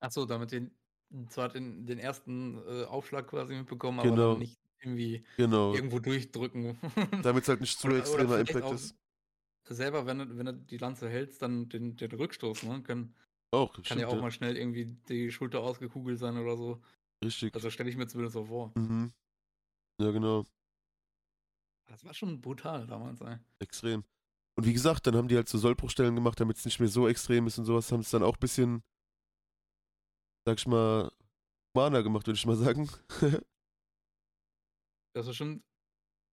Achso, damit den zwar den, den ersten äh, Aufschlag quasi mitbekommen, aber Genau. nicht irgendwie Genau. irgendwo durchdrücken. Damit es halt nicht zu Oder- oder extremer vielleicht Impact ist. Selber, wenn du, wenn du die Lanze hältst, dann den, den Rückstoß, ne? Kann, Auch, kann stimmt, ja auch ja. mal schnell irgendwie die Schulter ausgekugelt sein oder so. Richtig. Also stelle ich mir zumindest so vor. Mhm. Ja, genau. Das war schon brutal damals, ey. Extrem. Und wie gesagt, dann haben die halt so Sollbruchstellen gemacht, damit es nicht mehr so extrem ist und sowas, haben es dann auch ein bisschen, sag ich mal, humaner gemacht, würde ich mal sagen. Das ist schon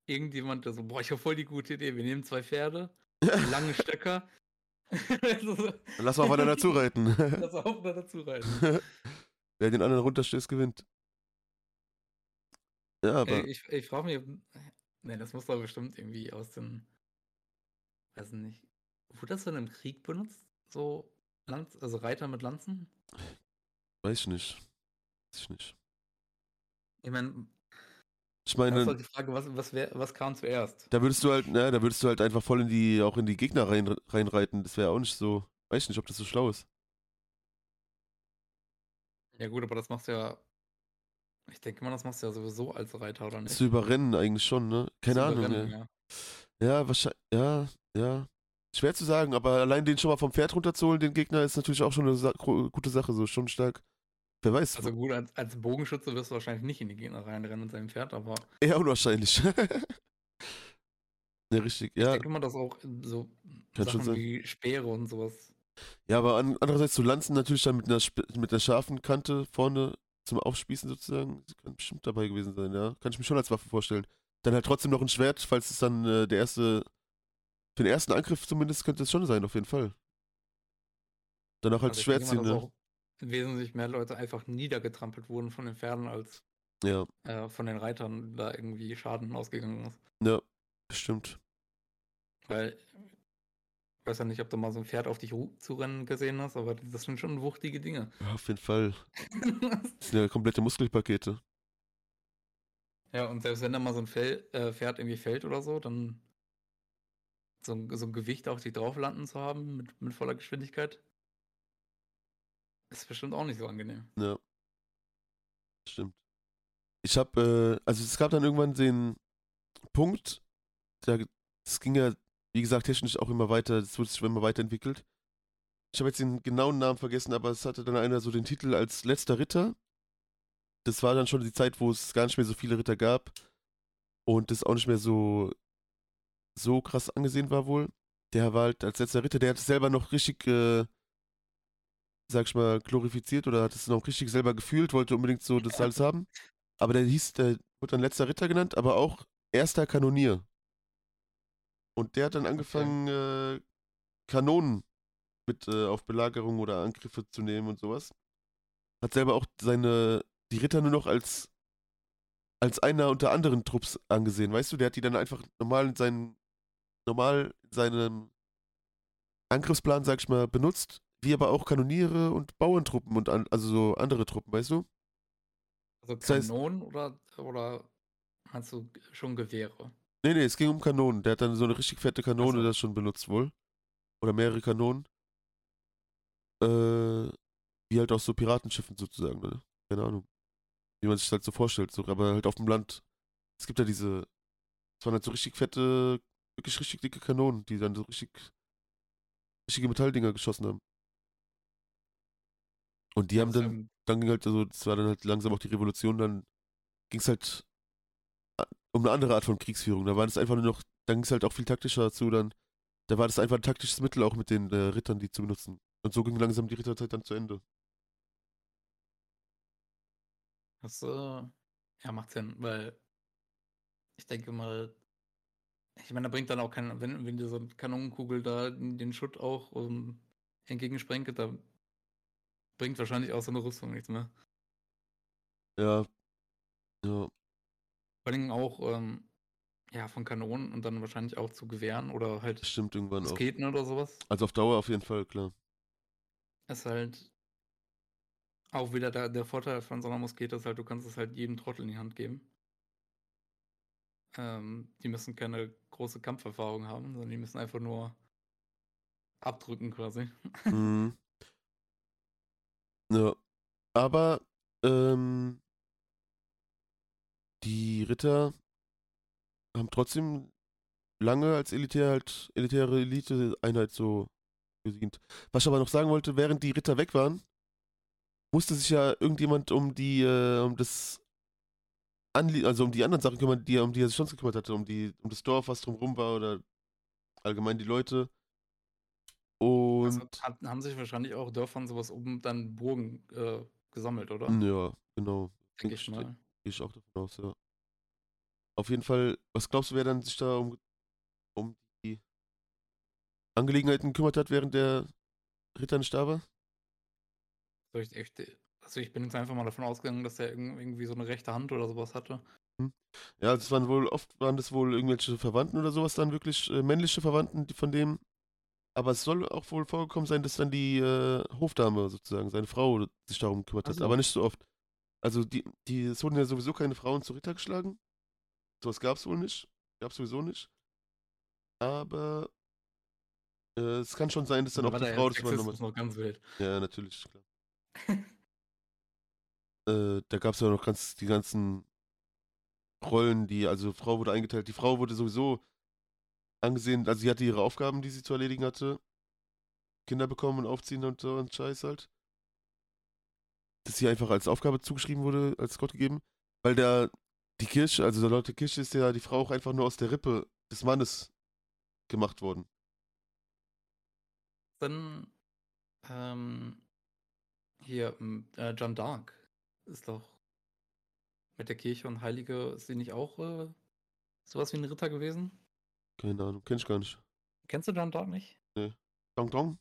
irgendjemand, der so, boah, ich habe voll die gute Idee. Wir nehmen zwei Pferde, langen Stöcker. Lass mal aufeinander zureiten. Lass aufeinander zureiten. Wer den anderen runterstößt, gewinnt. Ja, aber ich ich frage mich, ne, das muss doch bestimmt irgendwie aus den, weiß nicht, wurde das denn im Krieg benutzt? So Lanz, also Reiter mit Lanzen? weiß ich nicht. Weiß ich nicht. Ich meine, Ich das ist meine, halt die Frage, was, was, wär, was kam zuerst? da würdest du halt, na, da würdest du halt einfach voll in die, auch in die Gegner rein, reinreiten. Das wäre auch nicht so, weiß ich nicht, ob das so schlau ist. Ja gut, aber das machst du ja, ich denke mal, das machst du ja sowieso als Reiter, oder nicht? Zu überrennen eigentlich schon, ne? Keine Ahnung, ja. ja. Wahrscheinlich, ja, ja. Schwer zu sagen, aber allein den schon mal vom Pferd runterzuholen, den Gegner, ist natürlich auch schon eine Sa gute Sache, so schon stark. Wer weiß, Also gut, als, als Bogenschütze wirst du wahrscheinlich nicht in die Gegner reinrennen mit seinem Pferd, aber eher unwahrscheinlich. ja, richtig, ich ja. denke mal, dass auch so Kann schon Sachen wie Speere und sowas. Ja, aber an, andererseits so Lanzen natürlich dann mit einer, mit einer scharfen Kante vorne zum Aufspießen sozusagen, das kann bestimmt dabei gewesen sein, ja. Kann ich mir schon als Waffe vorstellen. Dann halt trotzdem noch ein Schwert, falls es dann äh, der erste, für den ersten Angriff zumindest könnte es schon sein, auf jeden Fall. Danach halt Also Schwert ziehen, ne? wesentlich mehr Leute einfach niedergetrampelt wurden von den Pferden, als Ja, äh, von den Reitern da irgendwie Schaden ausgegangen ist. ja, bestimmt. Weil, ich weiß ja nicht, ob du mal so ein Pferd auf dich ru- zurennen gesehen hast, aber das sind schon wuchtige Dinge. Ja, auf jeden Fall. Das sind ja komplette Muskelpakete. ja, und selbst wenn da mal so ein äh, Pferd irgendwie fällt oder so, dann so, ein- so ein Gewicht auf dich drauf landen zu haben mit, mit voller Geschwindigkeit, ist bestimmt auch nicht so angenehm. Ja. Stimmt. Ich hab, äh, also es gab dann irgendwann den Punkt, da, es ging ja, wie gesagt, technisch auch immer weiter, es wurde sich immer weiterentwickelt. Ich habe jetzt den genauen Namen vergessen, aber es hatte dann einer so den Titel als letzter Ritter. Das war dann schon die Zeit, wo es gar nicht mehr so viele Ritter gab und das auch nicht mehr so, so krass angesehen war wohl. Der war halt als letzter Ritter, der hat es selber noch richtig, äh, sag ich mal, glorifiziert oder hat es noch richtig selber gefühlt, wollte unbedingt so das alles haben. Aber der hieß, der wurde dann letzter Ritter genannt, aber auch erster Kanonier. Und der hat dann angefangen, äh, Kanonen mit äh, auf Belagerung oder Angriffe zu nehmen und sowas. Hat selber auch seine, die Ritter nur noch als, als einer unter anderen Trupps angesehen, weißt du? Der hat die dann einfach normal in seinen, normal in seinem Angriffsplan, sag ich mal, benutzt, wie aber auch Kanoniere und Bauerntruppen und an, also so andere Truppen, weißt du? Also Das heißt- Kanonen oder, oder meinst du schon Gewehre? Nee, nee, es ging um Kanonen. Der hat dann so eine richtig fette Kanone Ach so. das schon benutzt wohl. Oder mehrere Kanonen. Äh, wie halt aus so Piratenschiffen sozusagen, ne? Keine Ahnung. Wie man sich das halt so vorstellt. So, aber halt auf dem Land. Es gibt ja diese. Es waren halt so richtig fette, wirklich richtig dicke Kanonen, die dann so richtig. richtige Metalldinger geschossen haben. Und die haben dann dann ging halt so, das war dann halt langsam auch die Revolution, dann ging es halt um eine andere Art von Kriegsführung. Da war das einfach nur noch, dann ging es halt auch viel taktischer dazu, dann, da war das einfach ein taktisches Mittel auch mit den äh, Rittern, die zu benutzen. Und so ging langsam die Ritterzeit dann zu Ende. Das, äh, ja, macht Sinn, weil ich denke mal, ich meine, da bringt dann auch kein, wenn, wenn eine Kanonenkugel da den Schutt auch um, entgegensprenkelt, da bringt wahrscheinlich auch so eine Rüstung nichts mehr. Ja. Ja. Vor allem auch, ähm, ja, von Kanonen und dann wahrscheinlich auch zu Gewehren oder halt stimmt irgendwann auch. Musketen oder sowas. Also auf Dauer auf jeden Fall, klar. Ist halt auch wieder der, der Vorteil von so einer Muskete ist halt, du kannst es halt jedem Trottel in die Hand geben. Ähm, die müssen keine große Kampferfahrung haben, sondern die müssen einfach nur abdrücken quasi. Mhm. Ja. Aber, ähm, die Ritter haben trotzdem lange als elitär halt, elitäre Elite-Einheit so gedient. Was ich aber noch sagen wollte, während die Ritter weg waren, musste sich ja irgendjemand um die, äh, um das Anlie also um die anderen Sachen kümmern, die, um die er sich sonst gekümmert hatte, um die, um das Dorf, was drumherum war oder allgemein die Leute. Also Und hat, haben sich wahrscheinlich auch Dörfern sowas um dann Burgen äh, gesammelt, oder? ja, genau. Denke Denk ich ich, mal. Gehe ich auch davon aus, ja. Auf jeden Fall, was glaubst du, wer dann sich da um, um die Angelegenheiten gekümmert hat, während der Ritter nicht da war? Soll ich echt, also ich bin jetzt einfach mal davon ausgegangen, dass er irg- irgendwie so eine rechte Hand oder sowas hatte. Ja, das waren wohl, oft waren das wohl irgendwelche Verwandten oder sowas dann wirklich, äh, männliche Verwandten die von dem. Aber es soll auch wohl vorgekommen sein, dass dann die äh, Hofdame sozusagen, seine Frau, sich darum gekümmert Ach hat. Aber nicht so oft. Also die, die, es wurden ja sowieso keine Frauen zu Ritter geschlagen. Sowas gab es wohl nicht. Gab es sowieso nicht. Aber äh, es kann schon sein, dass dann Da auch die Frau das Sexismus hat. noch ganz wild. Ja, natürlich, klar. äh, da gab es ja noch ganz die ganzen Rollen, die, also Frau wurde eingeteilt. Die Frau wurde sowieso angesehen, also sie hatte ihre Aufgaben, die sie zu erledigen hatte. Kinder bekommen und aufziehen und so und Scheiß halt. Dass sie einfach als Aufgabe zugeschrieben wurde, als Gott gegeben. Weil der, die Kirche, also laut der Kirche ist ja die Frau auch einfach nur aus der Rippe des Mannes gemacht worden. Dann ähm, hier, äh, Jeanne d'Arc ist doch mit der Kirche und Heilige, ist sie nicht auch äh, sowas wie ein Ritter gewesen? Keine Ahnung, kenn ich gar nicht. Kennst du Jeanne d'Arc nicht? Dong Dong?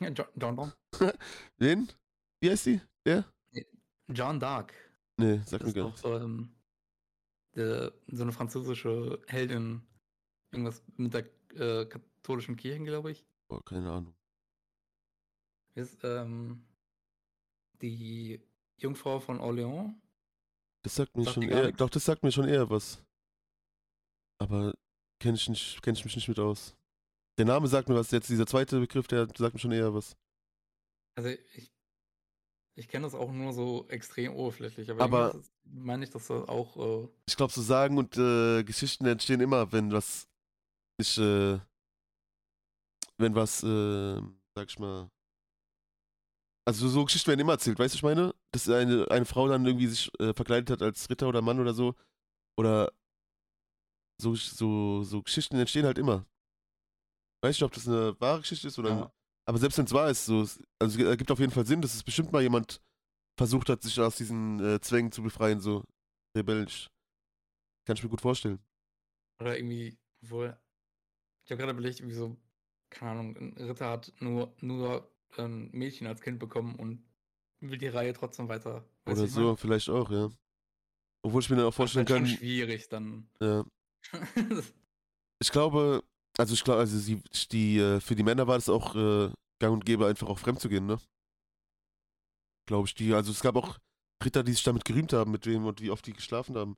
Ja, Jo- Jeanne Wen? Wie heißt die? Der? Jeanne d'Arc. Nee, sag mir gar nicht. ähm, der, so eine französische Heldin. Irgendwas mit der äh, katholischen Kirche, glaube ich. Boah, keine Ahnung. Ist ähm, die Jungfrau von Orléans. Das sagt mir Sagt schon eher, doch, das sagt mir schon eher was. Aber kenn ich nicht, kenn ich mich nicht mit aus. Der Name sagt mir was, jetzt dieser zweite Begriff, der sagt mir schon eher was. Also ich, ich kenne das auch nur so extrem oberflächlich, aber, Aber- meine ich, dass das auch äh, Ich glaube, so Sagen und äh, Geschichten entstehen immer, wenn was nicht, äh, wenn was, äh, sag ich mal, also so Geschichten werden immer erzählt, weißt du, ich meine? Dass eine, eine Frau dann irgendwie sich äh, verkleidet hat als Ritter oder Mann oder so. Oder so, so, so Geschichten entstehen halt immer. Weiß nicht, ob das eine wahre Geschichte ist oder. Ja. Aber selbst wenn es wahr ist, so, also es ergibt auf jeden Fall Sinn, dass es bestimmt mal jemand versucht hat, sich aus diesen äh, Zwängen zu befreien, so rebellisch. Kann ich mir gut vorstellen. oder irgendwie, wohl, ich habe gerade überlegt, irgendwie so, keine Ahnung, ein Ritter hat nur, nur ein Mädchen als Kind bekommen und will die Reihe trotzdem weiter. Weißt du, Oder so, mein? vielleicht auch, ja. Obwohl ich mir dann auch Das ist vorstellen halt schon kann, schwierig dann. ja. Ich glaube, also ich glaube, also sie, die, äh, für die Männer war das auch äh, gang und gäbe, einfach auch fremd zu gehen, ne? Glaube ich, die, also es gab auch Ritter, die sich damit gerühmt haben, mit wem und wie oft die geschlafen haben.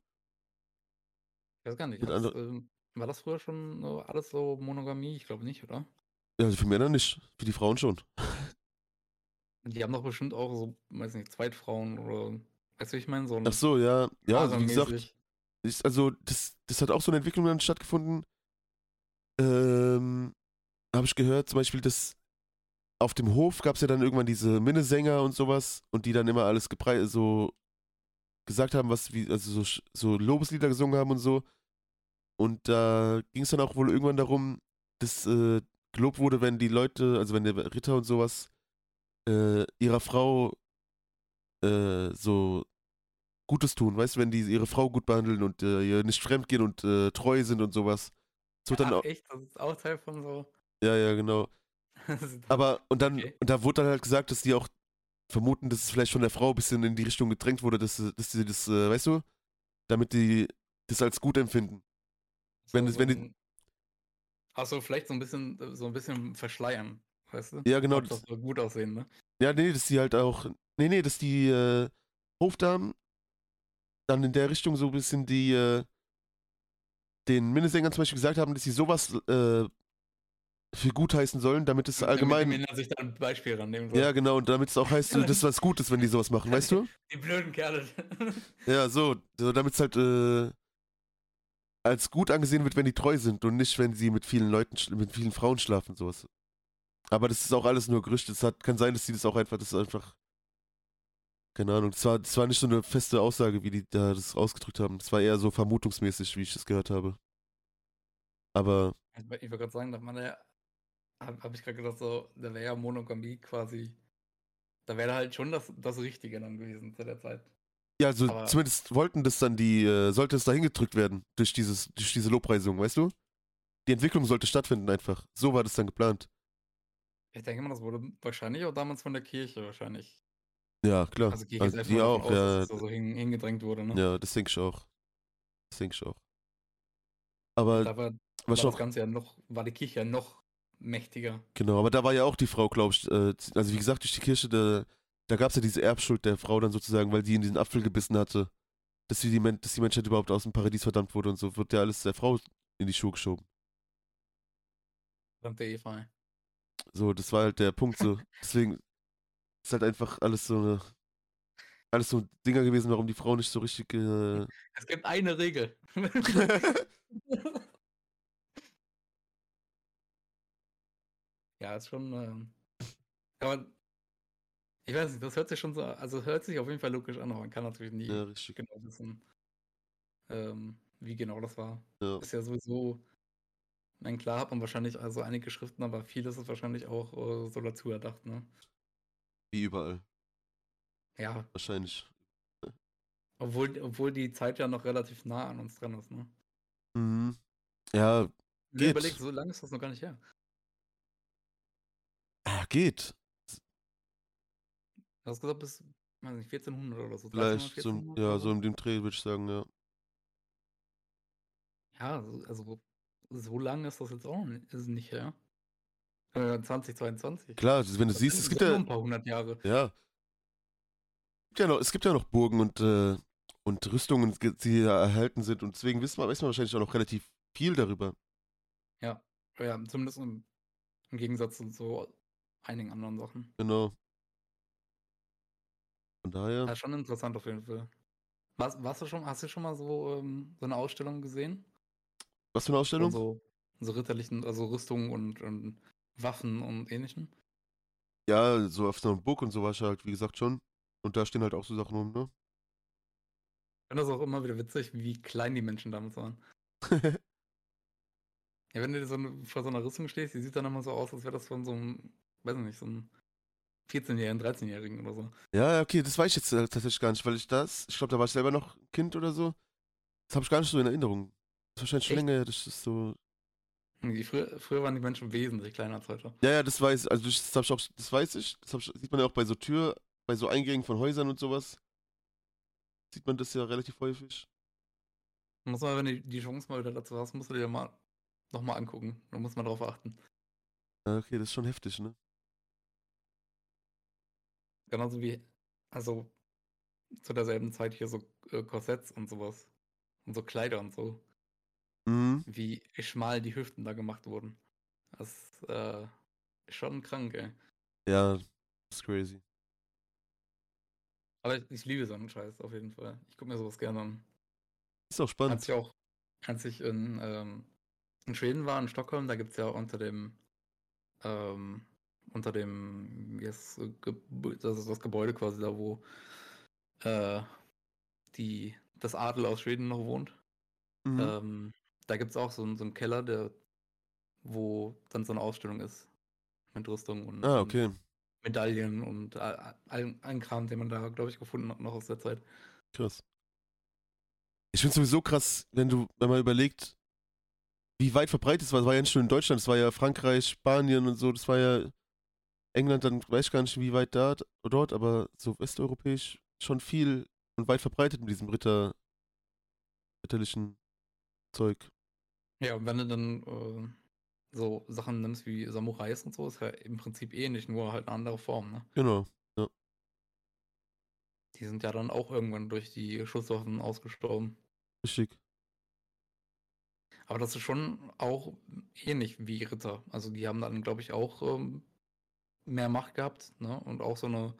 Ich weiß gar nicht, das, ähm, war das früher schon so alles so Monogamie? Ich glaube nicht, oder? Ja, also für Männer nicht, für die Frauen schon. Die haben doch bestimmt auch so, weiß nicht, Zweitfrauen oder, weißt du, wie ich meine? So Ach so, ja, ja, also wie gesagt, ich, also das, das hat auch so eine Entwicklung dann stattgefunden. Ähm, habe ich gehört, zum Beispiel, dass auf dem Hof gab es ja dann irgendwann diese Minnesänger und sowas und die dann immer alles so gesagt haben, was wie, also so, so Lobeslieder gesungen haben und so. Und da ging es dann auch wohl irgendwann darum, dass äh, gelobt wurde, wenn die Leute, also wenn der Ritter und sowas, äh, ihrer Frau äh, so Gutes tun, weißt du, wenn die ihre Frau gut behandeln und äh, ihr nicht fremd gehen und äh, treu sind und sowas. Das wird dann Ach, auch, echt? Das ist auch Teil von so. ja, ja, genau. Das Aber, und dann, Okay. und da wurde dann halt gesagt, dass die auch vermuten, dass es vielleicht von der Frau ein bisschen in die Richtung gedrängt wurde, dass, sie- dass sie das, äh, weißt du, damit die das als gut empfinden. wenn so, wenn die- so ein- Ach so, vielleicht so ein bisschen, so ein bisschen verschleiern, weißt du? Ja, genau. Das soll gut aussehen, ne? Ja, nee, dass die halt auch, nee, nee, dass die äh, Hofdamen dann in der Richtung so ein bisschen die, äh, den Minnesängern zum Beispiel gesagt haben, dass sie sowas äh, für gut heißen sollen, damit es allgemein, Damit die Männer sich da ein Beispiel rannehmen ja, sollen. genau, und damit es auch heißt, dass was gut ist, wenn die sowas machen, weißt du? Die blöden Kerle. Ja, so, so damit es halt äh, als gut angesehen wird, wenn die treu sind und nicht, wenn sie mit vielen Leuten, mit vielen Frauen schlafen, sowas. Aber das ist auch alles nur Gerüchte. Es hat, kann sein, dass sie das auch einfach, das ist einfach keine Ahnung. Das war, das war nicht so eine feste Aussage, wie die da das ausgedrückt haben. Das war eher so vermutungsmäßig, wie ich das gehört habe. Aber Ich wollte gerade sagen, dass man ja, habe hab ich gerade gedacht, so, da wäre ja Monogamie quasi, da wäre halt schon das, das Richtige dann gewesen zu der Zeit. ja, also Aber- zumindest wollten das dann die, äh, sollte es da hingedrückt werden durch dieses, durch diese Lobpreisung, weißt du? Die Entwicklung sollte stattfinden einfach. So war das dann geplant. Ich denke mal, das wurde wahrscheinlich auch damals von der Kirche wahrscheinlich. Ja, klar. Also ich Also jetzt die auch, aus, ja. dass das so hin, hingedrängt wurde, ne? Ja, das denke ich auch. Das denke ich auch. Aber Da war, war was das noch, Ganze ja noch, war die Kirche ja noch mächtiger. genau, aber da war ja auch die Frau, glaube ich, äh, also wie gesagt, durch die Kirche, da, da gab es ja diese Erbschuld der Frau dann sozusagen, weil die in diesen Apfel gebissen hatte, dass, die, dass die Menschheit überhaupt aus dem Paradies verdammt wurde und so, wird ja alles der Frau in die Schuhe geschoben. Verdammte Eva. So, das war halt der Punkt so. Deswegen ist halt einfach alles so eine, alles so Dinger gewesen, warum die Frau nicht so richtig, äh, Es gibt eine Regel. ja, ist schon. Ähm, aber ich weiß nicht, das hört sich schon so, also hört sich auf jeden Fall logisch an, aber man kann natürlich nie ja, genau wissen, ähm, wie genau das war. ja. Ist ja sowieso, meine, klar hat man wahrscheinlich also einige Schriften, aber vieles ist wahrscheinlich auch äh, so dazu erdacht, ne? Wie überall, Ja, wahrscheinlich. obwohl, obwohl die Zeit ja noch relativ nah an uns dran ist, ne? Mhm. Ja, Geht. überlegst, so lange ist das noch gar nicht her. Geht. Du hast gesagt, bis, weiß nicht, 1400 oder so. 1300, Vielleicht so, im- 1400 ja, so in dem Dreh würde ich sagen, ja. Ja, so- also so lange ist das jetzt auch nicht, ist nicht her. Äh, 2022. Klar, wenn du Das siehst, es gibt ja, ein paar hundert Jahre. ja. Es gibt ja noch, es gibt ja noch Burgen und, äh, und Rüstungen, ge- die da erhalten sind und deswegen wissen wir, weiß man wahrscheinlich auch noch relativ viel darüber. Ja, ja zumindest im, im Gegensatz zu so einigen anderen Sachen. Genau. Von daher, Ja, schon interessant auf jeden Fall. Was, warst du schon, hast du schon mal so, ähm, so eine Ausstellung gesehen? was für eine Ausstellung? so, so ritterlichen, also Rüstungen und, und Waffen und ähnlichem? Ja, so auf so einem Burg und so war ich halt, wie gesagt, schon. Und da stehen halt auch so Sachen rum, ne? Ich finde das auch immer wieder witzig, wie klein die Menschen damals waren. Ja, wenn du so eine, vor so einer Rüstung stehst, die sieht dann immer so aus, als wäre das von so einem, weiß nicht, so einem 14-Jährigen, 13-Jährigen oder so. Ja, okay, das weiß ich jetzt äh, tatsächlich gar nicht, weil ich das, ich glaube, da war ich selber noch Kind oder so. Das habe ich gar nicht so in Erinnerung. Das ist wahrscheinlich schon länger her, das ist so. Früher, früher waren die Menschen wesentlich kleiner als heute. Ja, ja, das weiß, also das, ich auch, das weiß ich. Das ich, sieht man ja auch bei so Tür, bei so Eingängen von Häusern und sowas. Sieht man das ja relativ häufig. Muss man, wenn du die Chance mal wieder dazu hast, musst du dir mal nochmal angucken. Da muss man drauf achten. Okay, das ist schon heftig, ne? Genauso wie, also zu derselben Zeit hier so äh, Korsetts und sowas. Und so Kleider und so. Mhm. Wie schmal die Hüften da gemacht wurden. Das äh, ist schon krank, ey. Ja, das ist crazy. Aber ich, ich liebe so einen Scheiß auf jeden Fall. Ich gucke mir sowas gerne an. Ist auch Als spannend. ich auch, als ich in, ähm, in Schweden war, in Stockholm, da gibt es ja unter dem, ähm, unter dem, es, Gebä- das ist das Gebäude quasi da, wo äh, die, das Adel aus Schweden noch wohnt. Mhm. Ähm, da gibt es auch so, einen- so einen Keller, der, wo dann so eine Ausstellung ist. Mit Rüstung und, ah, und okay. Medaillen und all- allen allen Kram, den man da, glaube ich, gefunden hat, noch aus der Zeit. Krass. Ich finde sowieso krass, wenn du, wenn man überlegt, wie weit verbreitet es war. Das war ja nicht nur in Deutschland, das war ja Frankreich, Spanien und so, das war ja England, dann weiß ich gar nicht, wie weit da, dort, aber so westeuropäisch schon viel und weit verbreitet mit diesem Ritter, ritterlichen Zeug. Ja, und wenn du dann äh, so Sachen nimmst wie Samurais und so, ist ja im Prinzip ähnlich, nur halt eine andere Form, ne? Genau. Die sind ja dann auch irgendwann durch die Schusswaffen ausgestorben. Richtig. Aber das ist schon auch ähnlich wie Ritter. Also die haben dann, glaube ich, auch ähm, mehr Macht gehabt, ne? Und auch so eine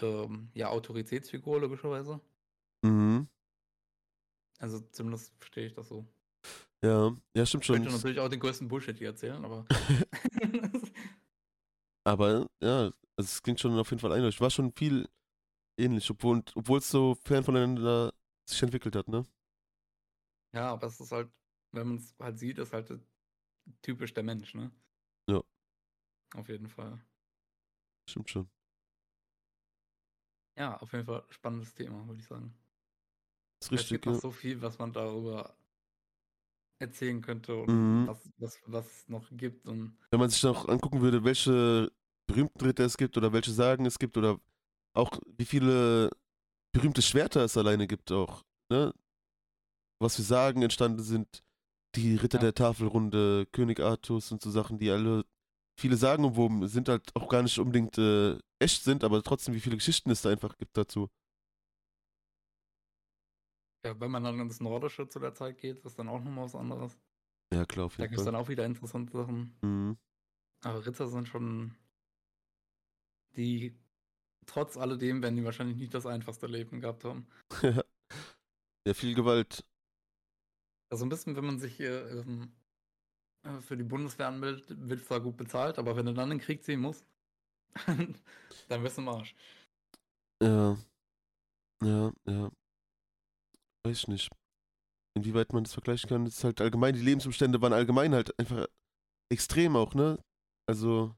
ähm, ja, Autoritätsfigur, logischerweise. Mhm. Also zumindest verstehe ich das so. Ja, ja, stimmt Ich schon. könnte natürlich auch den größten Bullshit hier erzählen, aber. Aber ja, also es klingt schon auf jeden Fall eindeutig. War schon viel, ähnlich, obwohl es so fern voneinander sich entwickelt hat, ne? Ja, aber es ist halt, wenn man es halt sieht, ist halt typisch der Mensch, ne? Auf jeden Fall. Stimmt schon. Ja, auf jeden Fall spannendes Thema, würde ich sagen. Ist Es richtig, gibt noch ja. so viel, was man darüber erzählen könnte und Mhm. was, was, was es noch gibt und Wenn man sich noch angucken würde, welche berühmten Ritter es gibt oder welche Sagen es gibt oder auch wie viele berühmte Schwerter es alleine gibt auch, ne? Was für Sagen entstanden sind, die Ritter Ja. der Tafelrunde, König Artus und so Sachen, die alle viele Sagen umwoben sind, halt auch gar nicht unbedingt äh, echt sind, aber trotzdem wie viele Geschichten es da einfach gibt dazu. ja, wenn man dann ins Nordische zu der Zeit geht, ist dann auch nochmal was anderes. Ja, klar, auf Da jeden gibt es dann auch wieder interessante Sachen. Mhm. Aber Ritter sind schon die, trotz alledem, werden die wahrscheinlich nicht das einfachste Leben gehabt haben. ja, viel Gewalt. Also ein bisschen, wenn man sich hier ähm, äh, für die Bundeswehr anmeldet, wird zwar gut bezahlt, aber wenn du dann in den Krieg ziehen musst, dann bist du im Arsch. Ja. Ja, ja. Weiß ich nicht. Inwieweit man das vergleichen kann, ist halt allgemein, die Lebensumstände waren allgemein halt einfach extrem auch, ne? Also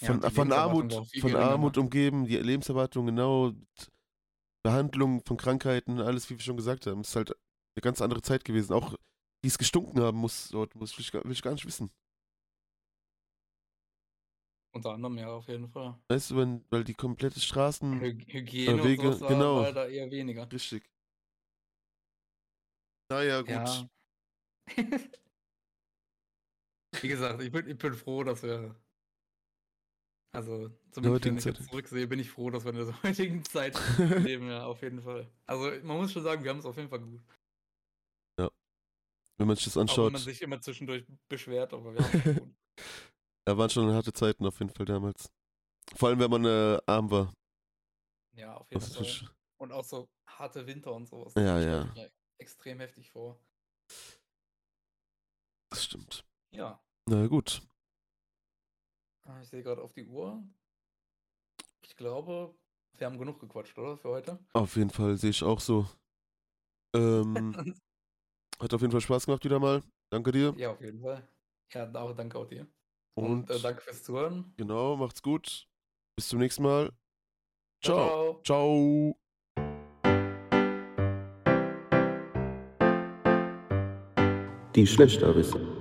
Ja, von, die von Armut, von ne? Armut umgeben, die Lebenserwartung genau, Behandlung von Krankheiten, alles, wie wir schon gesagt haben, ist halt eine ganz andere Zeit gewesen. Auch wie es gestunken haben muss dort, muss will ich, gar- will ich gar nicht wissen. Unter anderem ja auf jeden Fall. Weißt du, wenn, weil die komplette Straßen, Hy Hygiene Wege, und genau. war da eher weniger. richtig. Naja, gut. Ja. Wie gesagt, ich bin, ich bin froh, dass wir. Also, zumindest wenn ich jetzt Zeit. zurücksehe, bin ich froh, dass wir in der heutigen Zeit leben, ja, auf jeden Fall. Also, man muss schon sagen, wir haben es auf jeden Fall gut. Wenn man sich das Auch wenn anschaut. man sich immer zwischendurch beschwert, aber wir haben. Da waren schon harte Zeiten auf jeden Fall damals. Vor allem, wenn man äh, arm war. Ja, auf jeden Das Fall. Und auch so harte Winter und sowas. Ja, das ja. Extrem heftig vor. Das stimmt. Ja, Na gut. äh, ich sehe gerade auf die Uhr. Ich glaube, wir haben genug gequatscht, oder? Für heute? Auf jeden Fall sehe ich auch so. Ähm, hat auf jeden Fall Spaß gemacht wieder mal. Danke dir. ja, auf jeden Fall. Ja, auch danke auch dir. Und, Und äh, danke fürs Zuhören. genau, macht's gut. Bis zum nächsten Mal. Ciao. ciao. Ciao. Die Schlechterbisse.